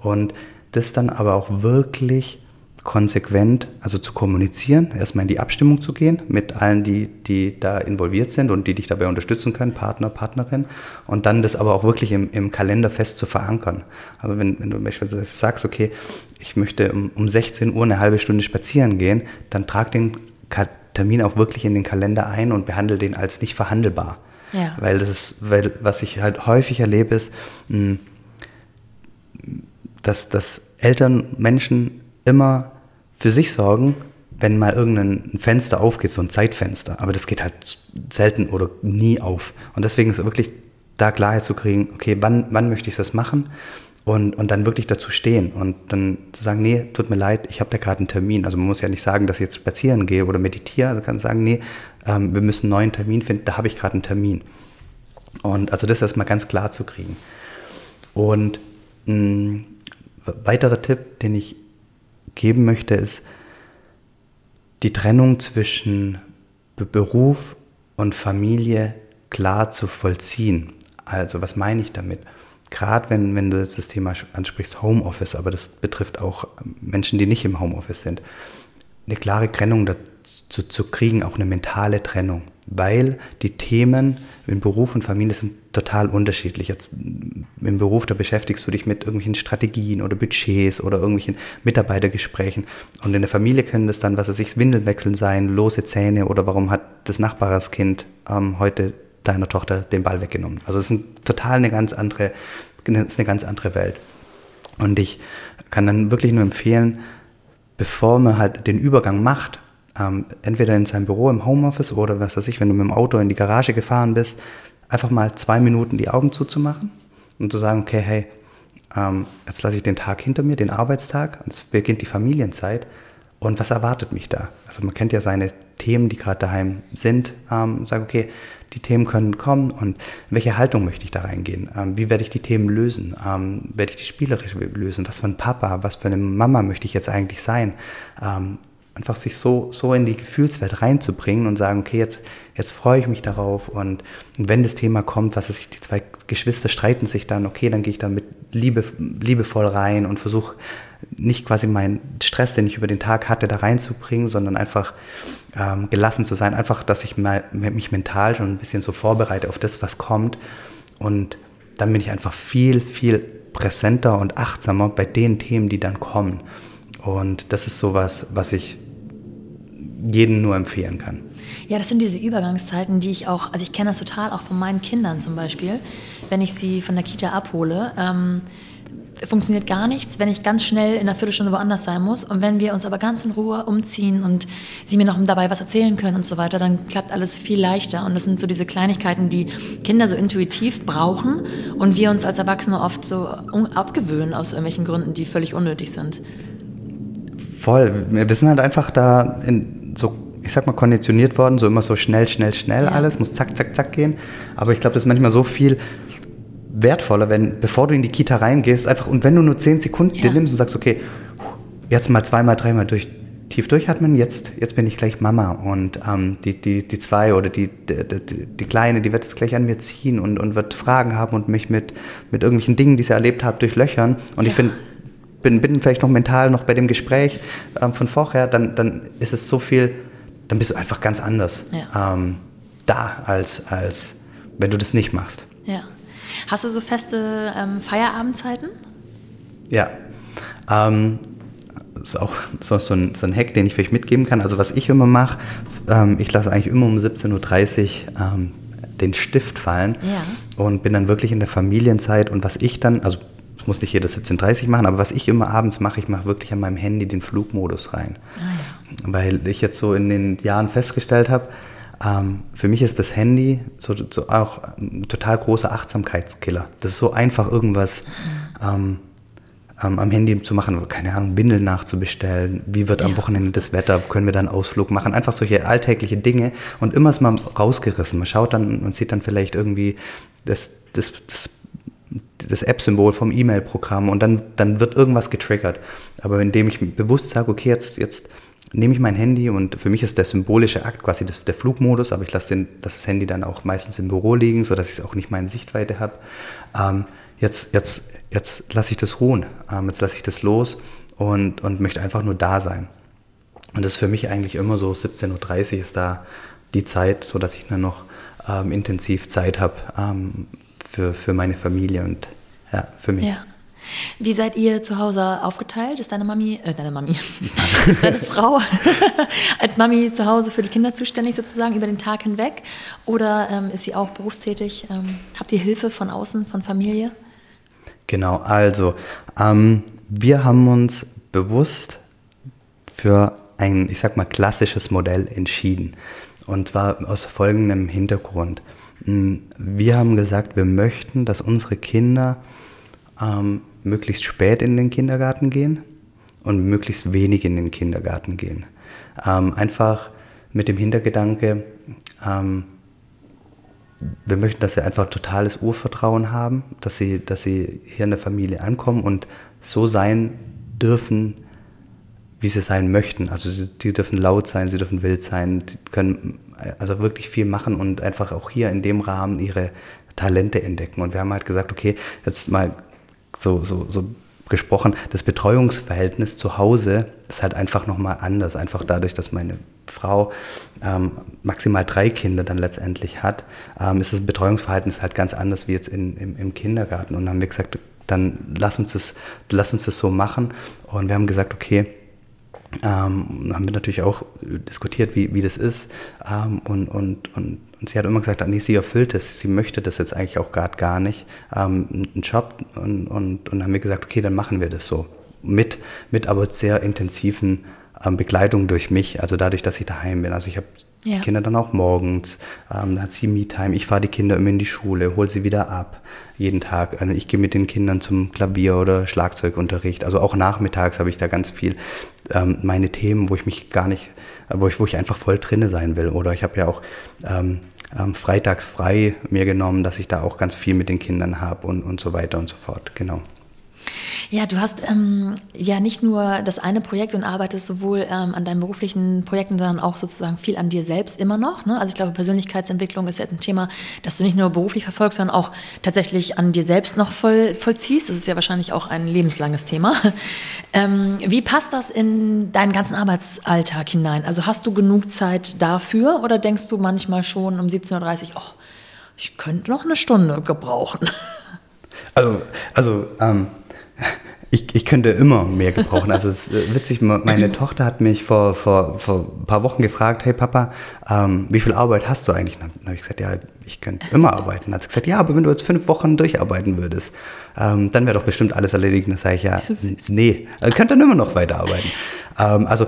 und das dann aber auch wirklich konsequent, also zu kommunizieren, erstmal in die Abstimmung zu gehen mit allen, die, die da involviert sind und die dich dabei unterstützen können, Partner, Partnerin, und dann das aber auch wirklich im, im Kalender fest zu verankern. Also wenn, wenn du beispielsweise sagst, okay, ich möchte um, um 16 Uhr eine halbe Stunde spazieren gehen, dann trag den Termin auch wirklich in den Kalender ein und behandle den als nicht verhandelbar. Ja. Weil das ist, weil was ich halt häufig erlebe, ist, hm, dass, dass Eltern Menschen immer für sich sorgen, wenn mal irgendein Fenster aufgeht, so ein Zeitfenster. Aber das geht halt selten oder nie auf. Und deswegen ist wirklich da Klarheit zu kriegen, okay, wann, wann möchte ich das machen? Und, und dann wirklich dazu stehen und dann zu sagen, nee, tut mir leid, ich habe da gerade einen Termin. Also man muss ja nicht sagen, dass ich jetzt spazieren gehe oder meditiere. Man kann sagen, nee, ähm, wir müssen einen neuen Termin finden, da habe ich gerade einen Termin. Und also das erstmal ganz klar zu kriegen. Und ein weiterer Tipp, den ich geben möchte, ist die Trennung zwischen Beruf und Familie klar zu vollziehen. Also was meine ich damit? Gerade wenn, wenn du das Thema ansprichst, Homeoffice, aber das betrifft auch Menschen, die nicht im Homeoffice sind, eine klare Trennung dazu zu kriegen, auch eine mentale Trennung weil die Themen in Beruf und Familie sind total unterschiedlich. Jetzt im Beruf, da beschäftigst du dich mit irgendwelchen Strategien oder Budgets oder irgendwelchen Mitarbeitergesprächen. Und in der Familie können das dann, was weiß ich, Windelwechseln sein, lose Zähne oder warum hat das Nachbarskind ähm, heute deiner Tochter den Ball weggenommen. Also es ist total eine ganz andere, ist eine ganz andere Welt. Und ich kann dann wirklich nur empfehlen, bevor man halt den Übergang macht, ähm, entweder in seinem Büro im Homeoffice oder was weiß ich, wenn du mit dem Auto in die Garage gefahren bist, einfach mal zwei Minuten die Augen zuzumachen und zu sagen, okay, hey, ähm, jetzt lasse ich den Tag hinter mir, den Arbeitstag, und es beginnt die Familienzeit und was erwartet mich da? Also man kennt ja seine Themen, die gerade daheim sind, ähm, sage, okay, die Themen können kommen und in welche Haltung möchte ich da reingehen? Ähm, wie werde ich die Themen lösen? Ähm, werde ich die spielerisch lösen? Was für ein Papa, was für eine Mama möchte ich jetzt eigentlich sein? Ähm, einfach sich so, so in die Gefühlswelt reinzubringen und sagen, okay, jetzt, jetzt freue ich mich darauf und wenn das Thema kommt, was ist, die zwei Geschwister streiten sich dann, okay, dann gehe ich da mit Liebe, liebevoll rein und versuche nicht quasi meinen Stress, den ich über den Tag hatte, da reinzubringen, sondern einfach ähm, gelassen zu sein, einfach, dass ich mal, mich mental schon ein bisschen so vorbereite auf das, was kommt und dann bin ich einfach viel, viel präsenter und achtsamer bei den Themen, die dann kommen. Und das ist sowas, was ich jedem nur empfehlen kann. Ja, das sind diese Übergangszeiten, die ich auch, also ich kenne das total auch von meinen Kindern zum Beispiel, wenn ich sie von der Kita abhole. Ähm, funktioniert gar nichts, wenn ich ganz schnell in einer Viertelstunde woanders sein muss. Und wenn wir uns aber ganz in Ruhe umziehen und sie mir noch dabei was erzählen können und so weiter, dann klappt alles viel leichter. Und das sind so diese Kleinigkeiten, die Kinder so intuitiv brauchen und wir uns als Erwachsene oft so abgewöhnen aus irgendwelchen Gründen, die völlig unnötig sind. Voll. Wir sind halt einfach da in so, ich sag mal, konditioniert worden, so immer so schnell, schnell, schnell ja. alles, muss zack, zack, zack gehen. Aber ich glaube, das ist manchmal so viel wertvoller, wenn, bevor du in die Kita reingehst, einfach, und wenn du nur zehn Sekunden ja. nimmst und sagst, okay, jetzt mal zweimal, dreimal durch, tief durchatmen, jetzt, jetzt bin ich gleich Mama und ähm, die, die, die zwei oder die, die, die, die, Kleine, die wird jetzt gleich an mir ziehen und, und wird Fragen haben und mich mit, mit irgendwelchen Dingen, die sie erlebt hat, durchlöchern. Und ja. ich finde, bin, bin vielleicht noch mental noch bei dem Gespräch ähm, von vorher, dann, dann ist es so viel, dann bist du einfach ganz anders ja. ähm, da, als, als wenn du das nicht machst. Ja. Hast du so feste ähm, Feierabendzeiten? Ja. Ähm, ist auch so, so, ein, so ein Hack, den ich vielleicht mitgeben kann. Also was ich immer mache, ähm, ich lasse eigentlich immer um 17.30 Uhr ähm, den Stift fallen ja. und bin dann wirklich in der Familienzeit. Und was ich dann, also das muss nicht jeder 17.30 machen, aber was ich immer abends mache, ich mache wirklich an meinem Handy den Flugmodus rein. Ah, ja. Weil ich jetzt so in den Jahren festgestellt habe, ähm, für mich ist das Handy so, so, auch ein total großer Achtsamkeitskiller. Das ist so einfach irgendwas ähm, ähm, am Handy zu machen, keine Ahnung, Bindeln nachzubestellen, wie wird ja. am Wochenende das Wetter, können wir dann einen Ausflug machen, einfach solche alltägliche Dinge und immer ist man rausgerissen. Man schaut dann und sieht dann vielleicht irgendwie das, das, das das App-Symbol vom E-Mail-Programm und dann, dann wird irgendwas getriggert. Aber indem ich bewusst sage, okay, jetzt, jetzt nehme ich mein Handy und für mich ist der symbolische Akt quasi das, der Flugmodus, aber ich lasse den, das Handy dann auch meistens im Büro liegen, sodass ich es auch nicht mehr in Sichtweite habe. Ähm, jetzt jetzt, jetzt lasse ich das ruhen, ähm, jetzt lasse ich das los und, und möchte einfach nur da sein. Und das ist für mich eigentlich immer so, 17.30 Uhr ist da die Zeit, sodass ich dann noch ähm, intensiv Zeit habe ähm, für, für meine Familie und ja, für mich. Ja. Wie seid ihr zu Hause aufgeteilt? Ist deine Mami, äh, deine Mami, ist deine Frau als Mami zu Hause für die Kinder zuständig sozusagen über den Tag hinweg? Oder ähm, ist sie auch berufstätig? Ähm, habt ihr Hilfe von außen, von Familie? Genau, also ähm, wir haben uns bewusst für ein, ich sag mal, klassisches Modell entschieden. Und zwar aus folgendem Hintergrund. Hm, wir haben gesagt, wir möchten, dass unsere Kinder ähm, möglichst spät in den Kindergarten gehen und möglichst wenig in den Kindergarten gehen. Ähm, einfach mit dem Hintergedanke, ähm, wir möchten, dass sie einfach totales Urvertrauen haben, dass sie, dass sie hier in der Familie ankommen und so sein dürfen, wie sie sein möchten. Also sie, die dürfen laut sein, sie dürfen wild sein, sie können also wirklich viel machen und einfach auch hier in dem Rahmen ihre Talente entdecken. Und wir haben halt gesagt, okay, jetzt mal so, so, so gesprochen, das Betreuungsverhältnis zu Hause ist halt einfach nochmal anders. Einfach dadurch, dass meine Frau ähm, maximal drei Kinder dann letztendlich hat, ähm, ist das Betreuungsverhältnis halt ganz anders wie jetzt in, im, im Kindergarten. Und dann haben wir gesagt, dann lass uns das, lass uns das so machen. Und wir haben gesagt, okay, ähm, haben wir natürlich auch diskutiert, wie, wie das ist. Ähm, und, und, und und sie hat immer gesagt, nee, sie erfüllt es, sie möchte das jetzt eigentlich auch gerade gar nicht, ähm, einen Job. Und, und, und haben wir gesagt, okay, dann machen wir das so. Mit, mit aber sehr intensiven ähm, Begleitung durch mich, also dadurch, dass ich daheim bin. Also ich habe ja. die Kinder dann auch morgens, ähm, dann hat sie Me-Time, ich fahre die Kinder immer in die Schule, hole sie wieder ab, jeden Tag. Also ich gehe mit den Kindern zum Klavier- oder Schlagzeugunterricht. Also auch nachmittags habe ich da ganz viel ähm, meine Themen, wo ich mich gar nicht wo ich, wo ich einfach voll drinne sein will. Oder ich habe ja auch ähm, ähm, freitags frei mir genommen, dass ich da auch ganz viel mit den Kindern habe und, und so weiter und so fort. Genau. Ja, du hast ähm, ja nicht nur das eine Projekt und arbeitest sowohl ähm, an deinen beruflichen Projekten, sondern auch sozusagen viel an dir selbst immer noch. Ne? Also ich glaube, Persönlichkeitsentwicklung ist ja ein Thema, das du nicht nur beruflich verfolgst, sondern auch tatsächlich an dir selbst noch voll, vollziehst. Das ist ja wahrscheinlich auch ein lebenslanges Thema. Ähm, wie passt das in deinen ganzen Arbeitsalltag hinein? Also hast du genug Zeit dafür oder denkst du manchmal schon um 17.30 Uhr, oh, ich könnte noch eine Stunde gebrauchen? Also, also ähm ich, ich könnte immer mehr gebrauchen. Also es ist witzig, meine Tochter hat mich vor, vor, vor ein paar Wochen gefragt, hey Papa, ähm, wie viel Arbeit hast du eigentlich? Dann habe ich gesagt, ja, ich könnte immer arbeiten. Dann hat sie gesagt, ja, aber wenn du jetzt fünf Wochen durcharbeiten würdest, ähm, dann wäre doch bestimmt alles erledigt. dann sage ich, ja, nee, ihr könnt dann immer noch weiterarbeiten. Ähm, also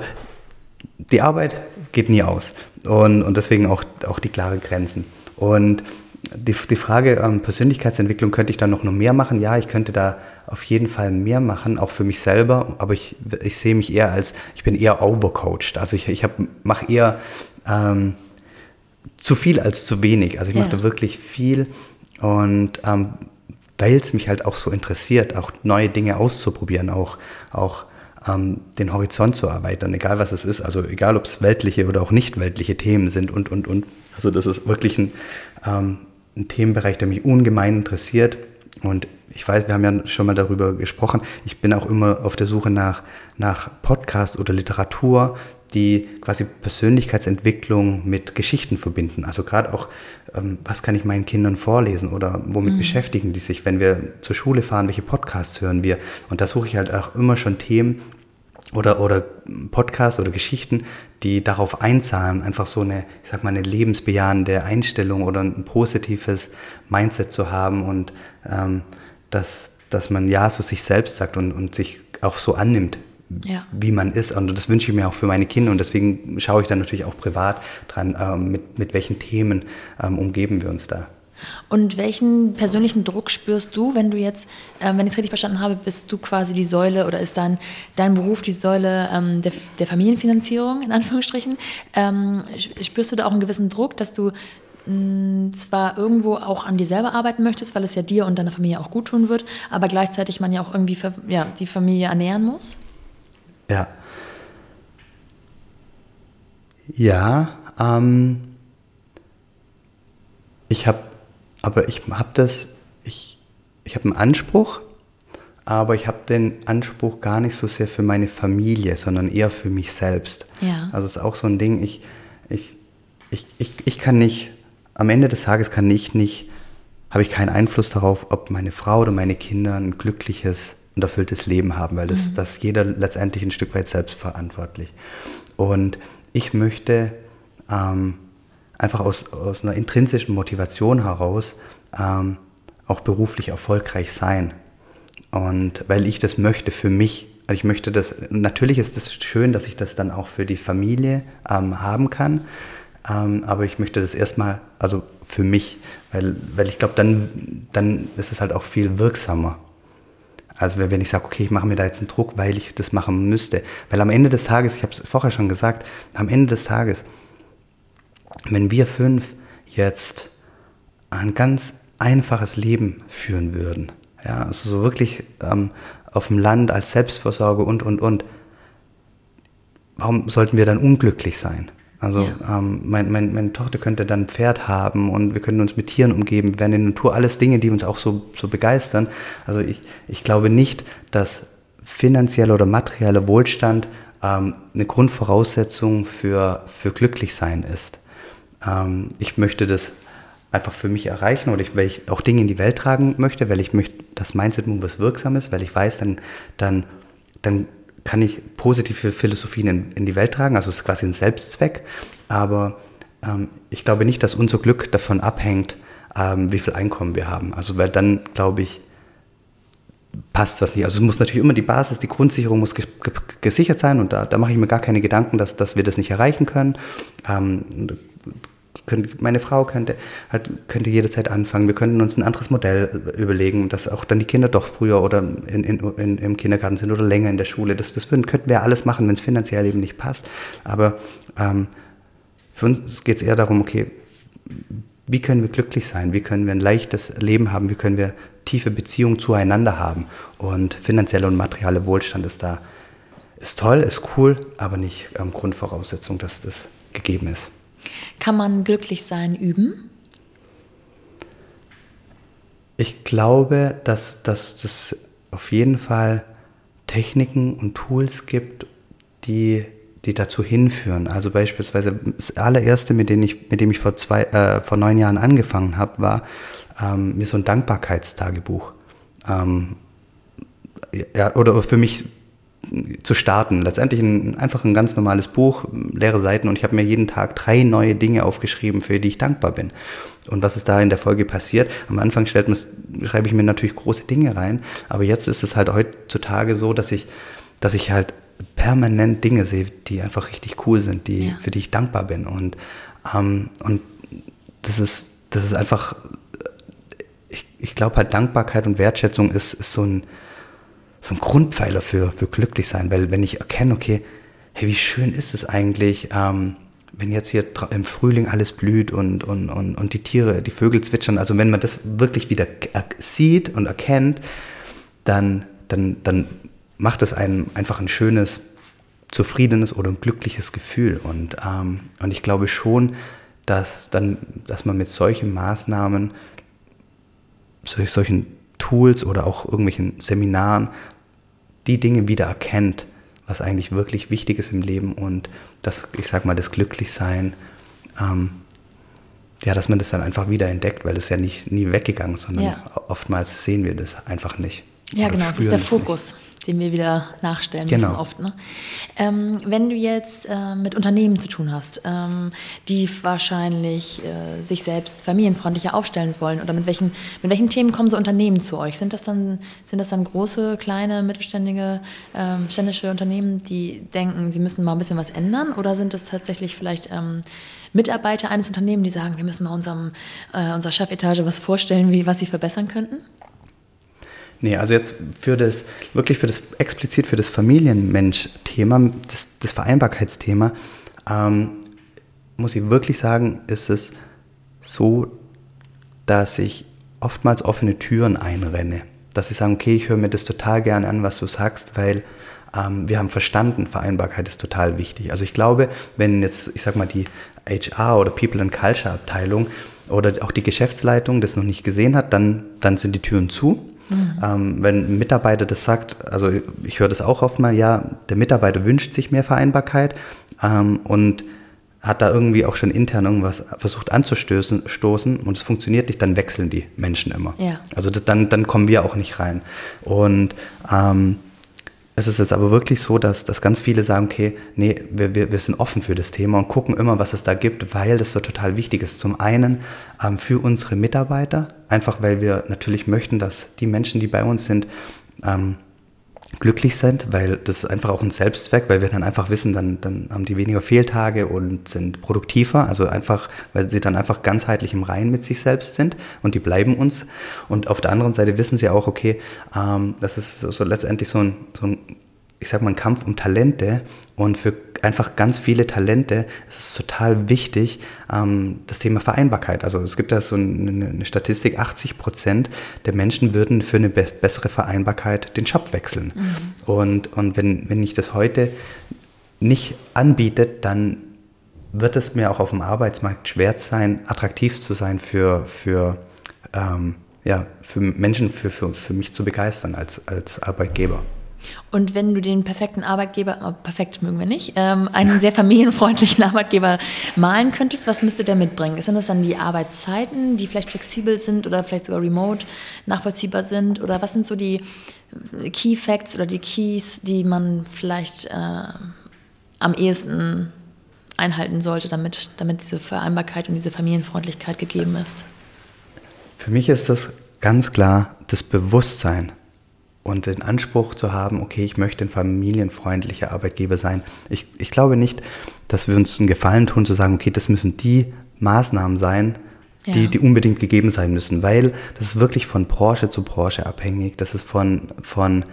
die Arbeit geht nie aus. Und, und deswegen auch, auch die klaren Grenzen. Und die, die Frage ähm, Persönlichkeitsentwicklung, könnte ich da noch, noch mehr machen? Ja, ich könnte da auf jeden Fall mehr machen, auch für mich selber. Aber ich, ich sehe mich eher als, ich bin eher overcoached. Also ich, ich mache eher ähm, zu viel als zu wenig. Also ich ja. mache da wirklich viel und ähm, weil es mich halt auch so interessiert, auch neue Dinge auszuprobieren, auch, auch ähm, den Horizont zu erweitern, egal was es ist. Also egal, ob es weltliche oder auch nicht weltliche Themen sind und, und, und. Also das ist wirklich ein, ähm, ein Themenbereich, der mich ungemein interessiert. Und ich weiß, wir haben ja schon mal darüber gesprochen, ich bin auch immer auf der Suche nach, nach Podcasts oder Literatur, die quasi Persönlichkeitsentwicklung mit Geschichten verbinden. Also gerade auch, ähm, was kann ich meinen Kindern vorlesen oder womit mhm. beschäftigen die sich, wenn wir zur Schule fahren, welche Podcasts hören wir. Und da suche ich halt auch immer schon Themen, oder, oder Podcasts oder Geschichten, die darauf einzahlen, einfach so eine, ich sag mal, eine lebensbejahende Einstellung oder ein positives Mindset zu haben und ähm, dass, dass man ja so sich selbst sagt und, und sich auch so annimmt, ja. wie man ist. Und das wünsche ich mir auch für meine Kinder und deswegen schaue ich dann natürlich auch privat dran, ähm, mit, mit welchen Themen ähm, umgeben wir uns da. Und welchen persönlichen Druck spürst du, wenn du jetzt, äh, wenn ich es richtig verstanden habe, bist du quasi die Säule oder ist dein, dein Beruf die Säule ähm, der, der, Familienfinanzierung, in Anführungsstrichen? Ähm, spürst du da auch einen gewissen Druck, dass du mh, zwar irgendwo auch an dir selber arbeiten möchtest, weil es ja dir und deiner Familie auch gut tun wird, aber gleichzeitig man ja auch irgendwie ja, die Familie ernähren muss? Ja. Ja, ähm, ich habe aber ich habe das, ich, ich habe einen Anspruch, aber ich habe den Anspruch gar nicht so sehr für meine Familie, sondern eher für mich selbst. Ja. Also es ist auch so ein Ding, ich, ich, ich, ich, ich kann nicht, am Ende des Tages kann ich nicht, habe ich keinen Einfluss darauf, ob meine Frau oder meine Kinder ein glückliches und erfülltes Leben haben, weil das, mhm. das jeder letztendlich ein Stück weit selbstverantwortlich. Und ich möchte ähm, einfach aus, aus einer intrinsischen Motivation heraus ähm, auch beruflich erfolgreich sein. Und weil ich das möchte für mich. Also ich möchte das, natürlich ist es das schön, dass ich das dann auch für die Familie ähm, haben kann. Ähm, aber ich möchte das erstmal, also für mich, weil, weil ich glaube, dann, dann ist es halt auch viel wirksamer. Also wenn ich sage, okay, ich mache mir da jetzt einen Druck, weil ich das machen müsste. Weil am Ende des Tages, ich habe es vorher schon gesagt, am Ende des Tages wenn wir fünf jetzt ein ganz einfaches Leben führen würden, ja, also so wirklich ähm, auf dem Land als Selbstversorge und, und, und, warum sollten wir dann unglücklich sein? Also ja. ähm, mein, mein, meine Tochter könnte dann ein Pferd haben und wir können uns mit Tieren umgeben, wir werden in der Natur alles Dinge, die uns auch so, so begeistern. Also ich, ich glaube nicht, dass finanzieller oder materieller Wohlstand ähm, eine Grundvoraussetzung für, für Glücklichsein ist ähm, ich möchte das einfach für mich erreichen oder ich, weil ich auch Dinge in die Welt tragen möchte, weil ich möchte, dass Mindset Move was wirksam ist, weil ich weiß, dann, dann, dann kann ich positive Philosophien in, in die Welt tragen, also es ist quasi ein Selbstzweck, aber ähm, ich glaube nicht, dass unser Glück davon abhängt, ähm, wie viel Einkommen wir haben. Also weil dann, glaube ich, passt was nicht. Also es muss natürlich immer die Basis, die Grundsicherung muss gesichert sein und da, da mache ich mir gar keine Gedanken, dass, dass wir das nicht erreichen können. Ähm, könnte, meine Frau könnte, halt, könnte jederzeit anfangen. Wir könnten uns ein anderes Modell überlegen, dass auch dann die Kinder doch früher oder in, in, in, im Kindergarten sind oder länger in der Schule. Das, das könnten wir alles machen, wenn es finanziell eben nicht passt. Aber ähm, für uns geht es eher darum, okay, wie können wir glücklich sein? Wie können wir ein leichtes Leben haben? Wie können wir tiefe Beziehungen zueinander haben? Und finanzieller und materieller Wohlstand ist da, ist toll, ist cool, aber nicht ähm, Grundvoraussetzung, dass das gegeben ist. Kann man glücklich sein üben? Ich glaube, dass, dass das auf jeden Fall Techniken und Tools gibt, die, die dazu hinführen. Also beispielsweise das allererste, mit dem ich, mit dem ich vor, zwei, äh, vor neun Jahren angefangen habe, war ähm, mir so ein Dankbarkeitstagebuch. Ähm, ja, oder für mich zu starten. Letztendlich ein, einfach ein ganz normales Buch, leere Seiten und ich habe mir jeden Tag drei neue Dinge aufgeschrieben, für die ich dankbar bin. Und was ist da in der Folge passiert? Am Anfang stellt schreibe ich mir natürlich große Dinge rein, aber jetzt ist es halt heutzutage so, dass ich, dass ich halt permanent Dinge sehe, die einfach richtig cool sind, die, ja. für die ich dankbar bin. Und, ähm, und das ist, das ist einfach, ich, ich glaube halt Dankbarkeit und Wertschätzung ist, ist so ein, so ein Grundpfeiler für, für glücklich sein, weil wenn ich erkenne, okay, hey, wie schön ist es eigentlich, ähm, wenn jetzt hier im Frühling alles blüht und, und, und, und die Tiere, die Vögel zwitschern, also wenn man das wirklich wieder sieht und erkennt, dann, dann, dann macht es einem einfach ein schönes, zufriedenes oder ein glückliches Gefühl. Und, ähm, und ich glaube schon, dass, dann, dass man mit solchen Maßnahmen, solchen Tools oder auch irgendwelchen Seminaren die Dinge wieder erkennt, was eigentlich wirklich wichtig ist im Leben und das, ich sag mal, das Glücklichsein, ähm, ja, dass man das dann einfach wieder entdeckt, weil es ja nicht nie weggegangen ist, sondern ja. oftmals sehen wir das einfach nicht. Ja, genau, es ist der Fokus, den wir wieder nachstellen genau. müssen oft. Ne? Ähm, wenn du jetzt äh, mit Unternehmen zu tun hast, ähm, die wahrscheinlich äh, sich selbst familienfreundlicher aufstellen wollen, oder mit welchen, mit welchen Themen kommen so Unternehmen zu euch? Sind das dann, sind das dann große, kleine, mittelständige, ähm, ständische Unternehmen, die denken, sie müssen mal ein bisschen was ändern? Oder sind es tatsächlich vielleicht ähm, Mitarbeiter eines Unternehmens, die sagen, wir müssen mal unserem, äh, unserer Chefetage was vorstellen, wie, was sie verbessern könnten? Nee, also jetzt für das, wirklich für das, explizit für das Familienmensch-Thema, das, das Vereinbarkeitsthema, ähm, muss ich wirklich sagen, ist es so, dass ich oftmals offene Türen einrenne. Dass ich sage, okay, ich höre mir das total gerne an, was du sagst, weil ähm, wir haben verstanden, Vereinbarkeit ist total wichtig. Also ich glaube, wenn jetzt, ich sag mal, die HR oder People and Culture Abteilung oder auch die Geschäftsleitung das noch nicht gesehen hat, dann, dann sind die Türen zu. Mhm. Ähm, wenn ein Mitarbeiter das sagt, also ich höre das auch oft mal, ja, der Mitarbeiter wünscht sich mehr Vereinbarkeit ähm, und hat da irgendwie auch schon intern irgendwas versucht anzustoßen stoßen, und es funktioniert nicht, dann wechseln die Menschen immer. Ja. Also das, dann, dann kommen wir auch nicht rein. Und ähm, es ist jetzt aber wirklich so, dass, dass ganz viele sagen, okay, nee, wir, wir, wir sind offen für das Thema und gucken immer, was es da gibt, weil das so total wichtig ist. Zum einen ähm, für unsere Mitarbeiter, einfach weil wir natürlich möchten, dass die Menschen, die bei uns sind, ähm, glücklich sind, weil das ist einfach auch ein Selbstzweck, weil wir dann einfach wissen, dann, dann haben die weniger Fehltage und sind produktiver, also einfach, weil sie dann einfach ganzheitlich im Reinen mit sich selbst sind und die bleiben uns. Und auf der anderen Seite wissen sie auch, okay, ähm, das ist so, so letztendlich so ein, so ein ich sag mal, ein Kampf um Talente und für einfach ganz viele Talente ist es total wichtig, ähm, das Thema Vereinbarkeit. Also es gibt da so eine, eine Statistik, 80 Prozent der Menschen würden für eine be bessere Vereinbarkeit den Job wechseln. Mhm. Und, und wenn, wenn ich das heute nicht anbietet, dann wird es mir auch auf dem Arbeitsmarkt schwer sein, attraktiv zu sein für, für, ähm, ja, für Menschen, für, für, für mich zu begeistern als, als Arbeitgeber. Und wenn du den perfekten Arbeitgeber, oh, perfekt mögen wir nicht, ähm, einen sehr familienfreundlichen Arbeitgeber malen könntest, was müsste der mitbringen? Sind das dann die Arbeitszeiten, die vielleicht flexibel sind oder vielleicht sogar remote nachvollziehbar sind? Oder was sind so die Key Facts oder die Keys, die man vielleicht äh, am ehesten einhalten sollte, damit, damit diese Vereinbarkeit und diese Familienfreundlichkeit gegeben ist? Für mich ist das ganz klar das Bewusstsein und den Anspruch zu haben, okay, ich möchte ein familienfreundlicher Arbeitgeber sein. Ich, ich glaube nicht, dass wir uns einen Gefallen tun, zu sagen, okay, das müssen die Maßnahmen sein, ja. die, die unbedingt gegeben sein müssen, weil das ist wirklich von Branche zu Branche abhängig. Das ist von, von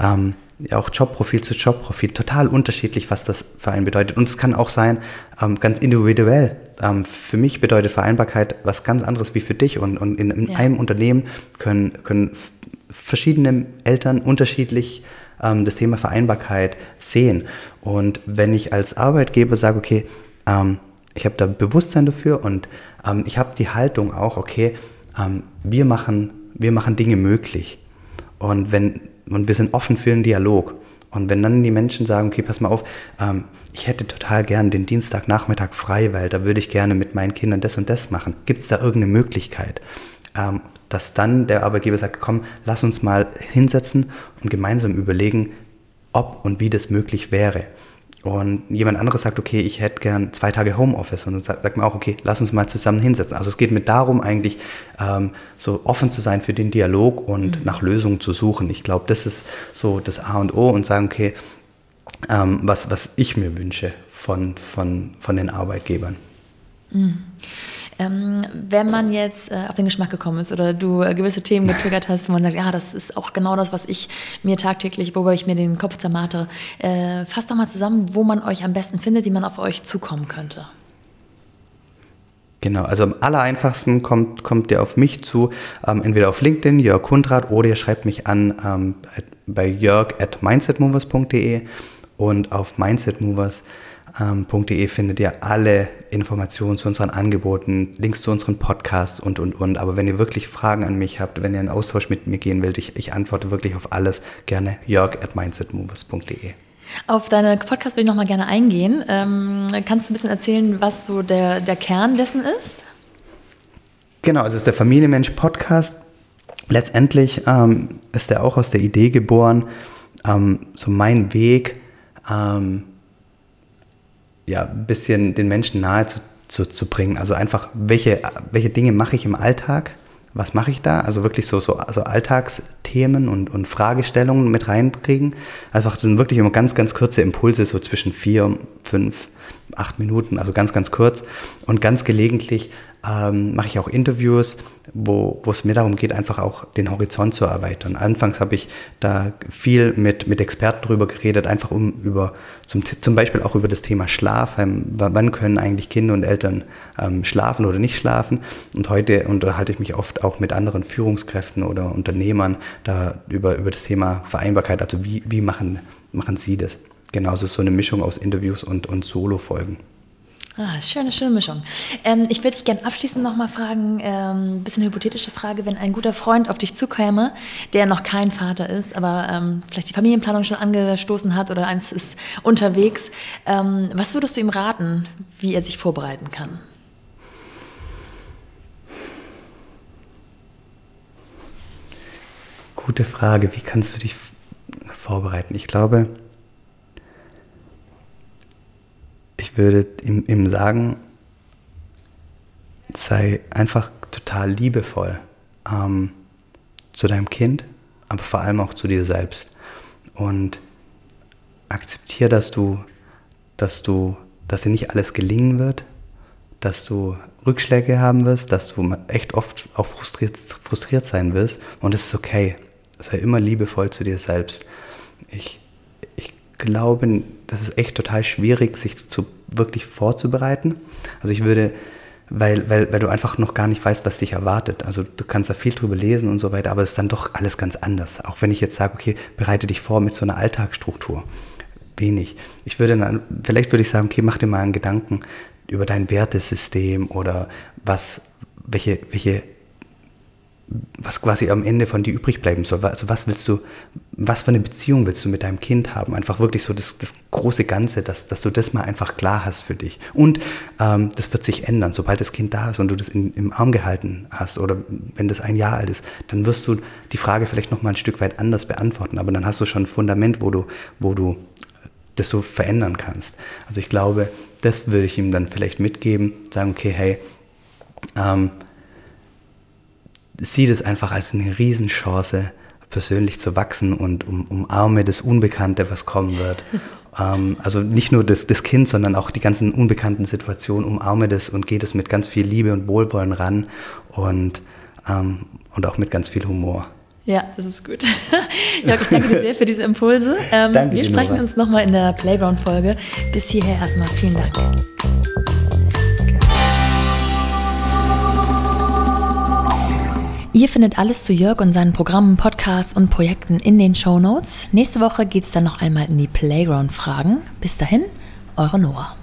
ähm, ja, auch Jobprofil zu Jobprofil total unterschiedlich, was das für einen bedeutet. Und es kann auch sein, ähm, ganz individuell. Ähm, für mich bedeutet Vereinbarkeit was ganz anderes wie für dich. Und, und in, in ja. einem Unternehmen können, können verschiedene Eltern unterschiedlich ähm, das Thema Vereinbarkeit sehen. Und wenn ich als Arbeitgeber sage, okay, ähm, ich habe da Bewusstsein dafür und ähm, ich habe die Haltung auch, okay, ähm, wir, machen, wir machen Dinge möglich. Und, wenn, und wir sind offen für einen Dialog. Und wenn dann die Menschen sagen, okay, pass mal auf, ähm, ich hätte total gern den Dienstagnachmittag frei, weil da würde ich gerne mit meinen Kindern das und das machen. Gibt es da irgendeine Möglichkeit? Ähm, dass dann der Arbeitgeber sagt, komm, lass uns mal hinsetzen und gemeinsam überlegen, ob und wie das möglich wäre. Und jemand anderes sagt, okay, ich hätte gern zwei Tage Homeoffice. Und dann sagt, sagt man auch, okay, lass uns mal zusammen hinsetzen. Also es geht mir darum, eigentlich ähm, so offen zu sein für den Dialog und mhm. nach Lösungen zu suchen. Ich glaube, das ist so das A und O und sagen, okay, ähm, was, was ich mir wünsche von, von, von den Arbeitgebern. Mhm. Ähm, wenn man jetzt äh, auf den Geschmack gekommen ist oder du äh, gewisse Themen getriggert hast, wo man sagt, ja, das ist auch genau das, was ich mir tagtäglich, wobei ich mir den Kopf zermate, äh, fasst doch mal zusammen, wo man euch am besten findet, wie man auf euch zukommen könnte. Genau, also am allereinfachsten kommt, kommt ihr auf mich zu, ähm, entweder auf LinkedIn, Jörg Kundrat, oder ihr schreibt mich an ähm, bei jörg at mindsetmovers.de und auf mindsetmovers.de ähm, findet ihr alle Informationen zu unseren Angeboten, Links zu unseren Podcasts und, und, und. Aber wenn ihr wirklich Fragen an mich habt, wenn ihr einen Austausch mit mir gehen wollt, ich, ich antworte wirklich auf alles, gerne jörg at mindsetmovers.de. Auf deine Podcast will ich nochmal gerne eingehen. Ähm, kannst du ein bisschen erzählen, was so der, der Kern dessen ist? Genau, es ist der Familienmensch Podcast. Letztendlich ähm, ist er auch aus der Idee geboren, ähm, so mein Weg, ähm, ja, ein bisschen den Menschen nahe zu, zu, zu bringen. Also einfach, welche, welche Dinge mache ich im Alltag? Was mache ich da? Also wirklich so, so also Alltagsthemen und, und Fragestellungen mit reinbringen. Einfach, das sind wirklich immer ganz, ganz kurze Impulse, so zwischen vier, fünf, acht Minuten, also ganz, ganz kurz. Und ganz gelegentlich ähm, mache ich auch Interviews, wo, es mir darum geht, einfach auch den Horizont zu erweitern. Anfangs habe ich da viel mit, mit Experten drüber geredet, einfach um über zum, zum Beispiel auch über das Thema Schlaf. Ähm, wann können eigentlich Kinder und Eltern ähm, schlafen oder nicht schlafen? Und heute unterhalte ich mich oft auch mit anderen Führungskräften oder Unternehmern da über, über das Thema Vereinbarkeit. Also wie, wie machen, machen sie das? Genauso ist so eine Mischung aus Interviews und, und Solo-Folgen. Ah, schöne, schöne Mischung. Ähm, ich würde dich gerne abschließend nochmal fragen, ähm, ein bisschen hypothetische Frage, wenn ein guter Freund auf dich zukäme, der noch kein Vater ist, aber ähm, vielleicht die Familienplanung schon angestoßen hat oder eins ist unterwegs, ähm, was würdest du ihm raten, wie er sich vorbereiten kann? Gute Frage, wie kannst du dich vorbereiten? Ich glaube, ich würde ihm, ihm sagen, sei einfach total liebevoll ähm, zu deinem Kind, aber vor allem auch zu dir selbst. Und akzeptiere, dass du, dass du, dass dir nicht alles gelingen wird, dass du Rückschläge haben wirst, dass du echt oft auch frustriert, frustriert sein wirst. Und es ist okay. Sei immer liebevoll zu dir selbst. Ich glaube, das ist echt total schwierig, sich zu wirklich vorzubereiten. Also ich würde, weil, weil, weil du einfach noch gar nicht weißt, was dich erwartet. Also du kannst da viel drüber lesen und so weiter, aber es ist dann doch alles ganz anders. Auch wenn ich jetzt sage, okay, bereite dich vor mit so einer Alltagsstruktur. Wenig. Ich würde dann, vielleicht würde ich sagen, okay, mach dir mal einen Gedanken über dein Wertesystem oder was, welche, welche was quasi am Ende von dir übrig bleiben soll. Also was willst du, was für eine Beziehung willst du mit deinem Kind haben? Einfach wirklich so das, das große Ganze, dass, dass du das mal einfach klar hast für dich. Und ähm, das wird sich ändern, sobald das Kind da ist und du das in, im Arm gehalten hast oder wenn das ein Jahr alt ist, dann wirst du die Frage vielleicht noch mal ein Stück weit anders beantworten. Aber dann hast du schon ein Fundament, wo du, wo du das so verändern kannst. Also ich glaube, das würde ich ihm dann vielleicht mitgeben, sagen, okay, hey, ähm, sieh das einfach als eine Riesenchance, persönlich zu wachsen und um, umarme das Unbekannte, was kommen wird. ähm, also nicht nur das, das Kind, sondern auch die ganzen unbekannten Situationen, umarme das und geht es mit ganz viel Liebe und Wohlwollen ran und, ähm, und auch mit ganz viel Humor. Ja, das ist gut. Jörg, ich danke dir sehr für diese Impulse. Ähm, danke wir sprechen Nora. uns nochmal in der Playground-Folge. Bis hierher erstmal vielen Dank. Ihr findet alles zu Jörg und seinen Programmen, Podcasts und Projekten in den Show Notes. Nächste Woche geht es dann noch einmal in die Playground-Fragen. Bis dahin, eure Noah.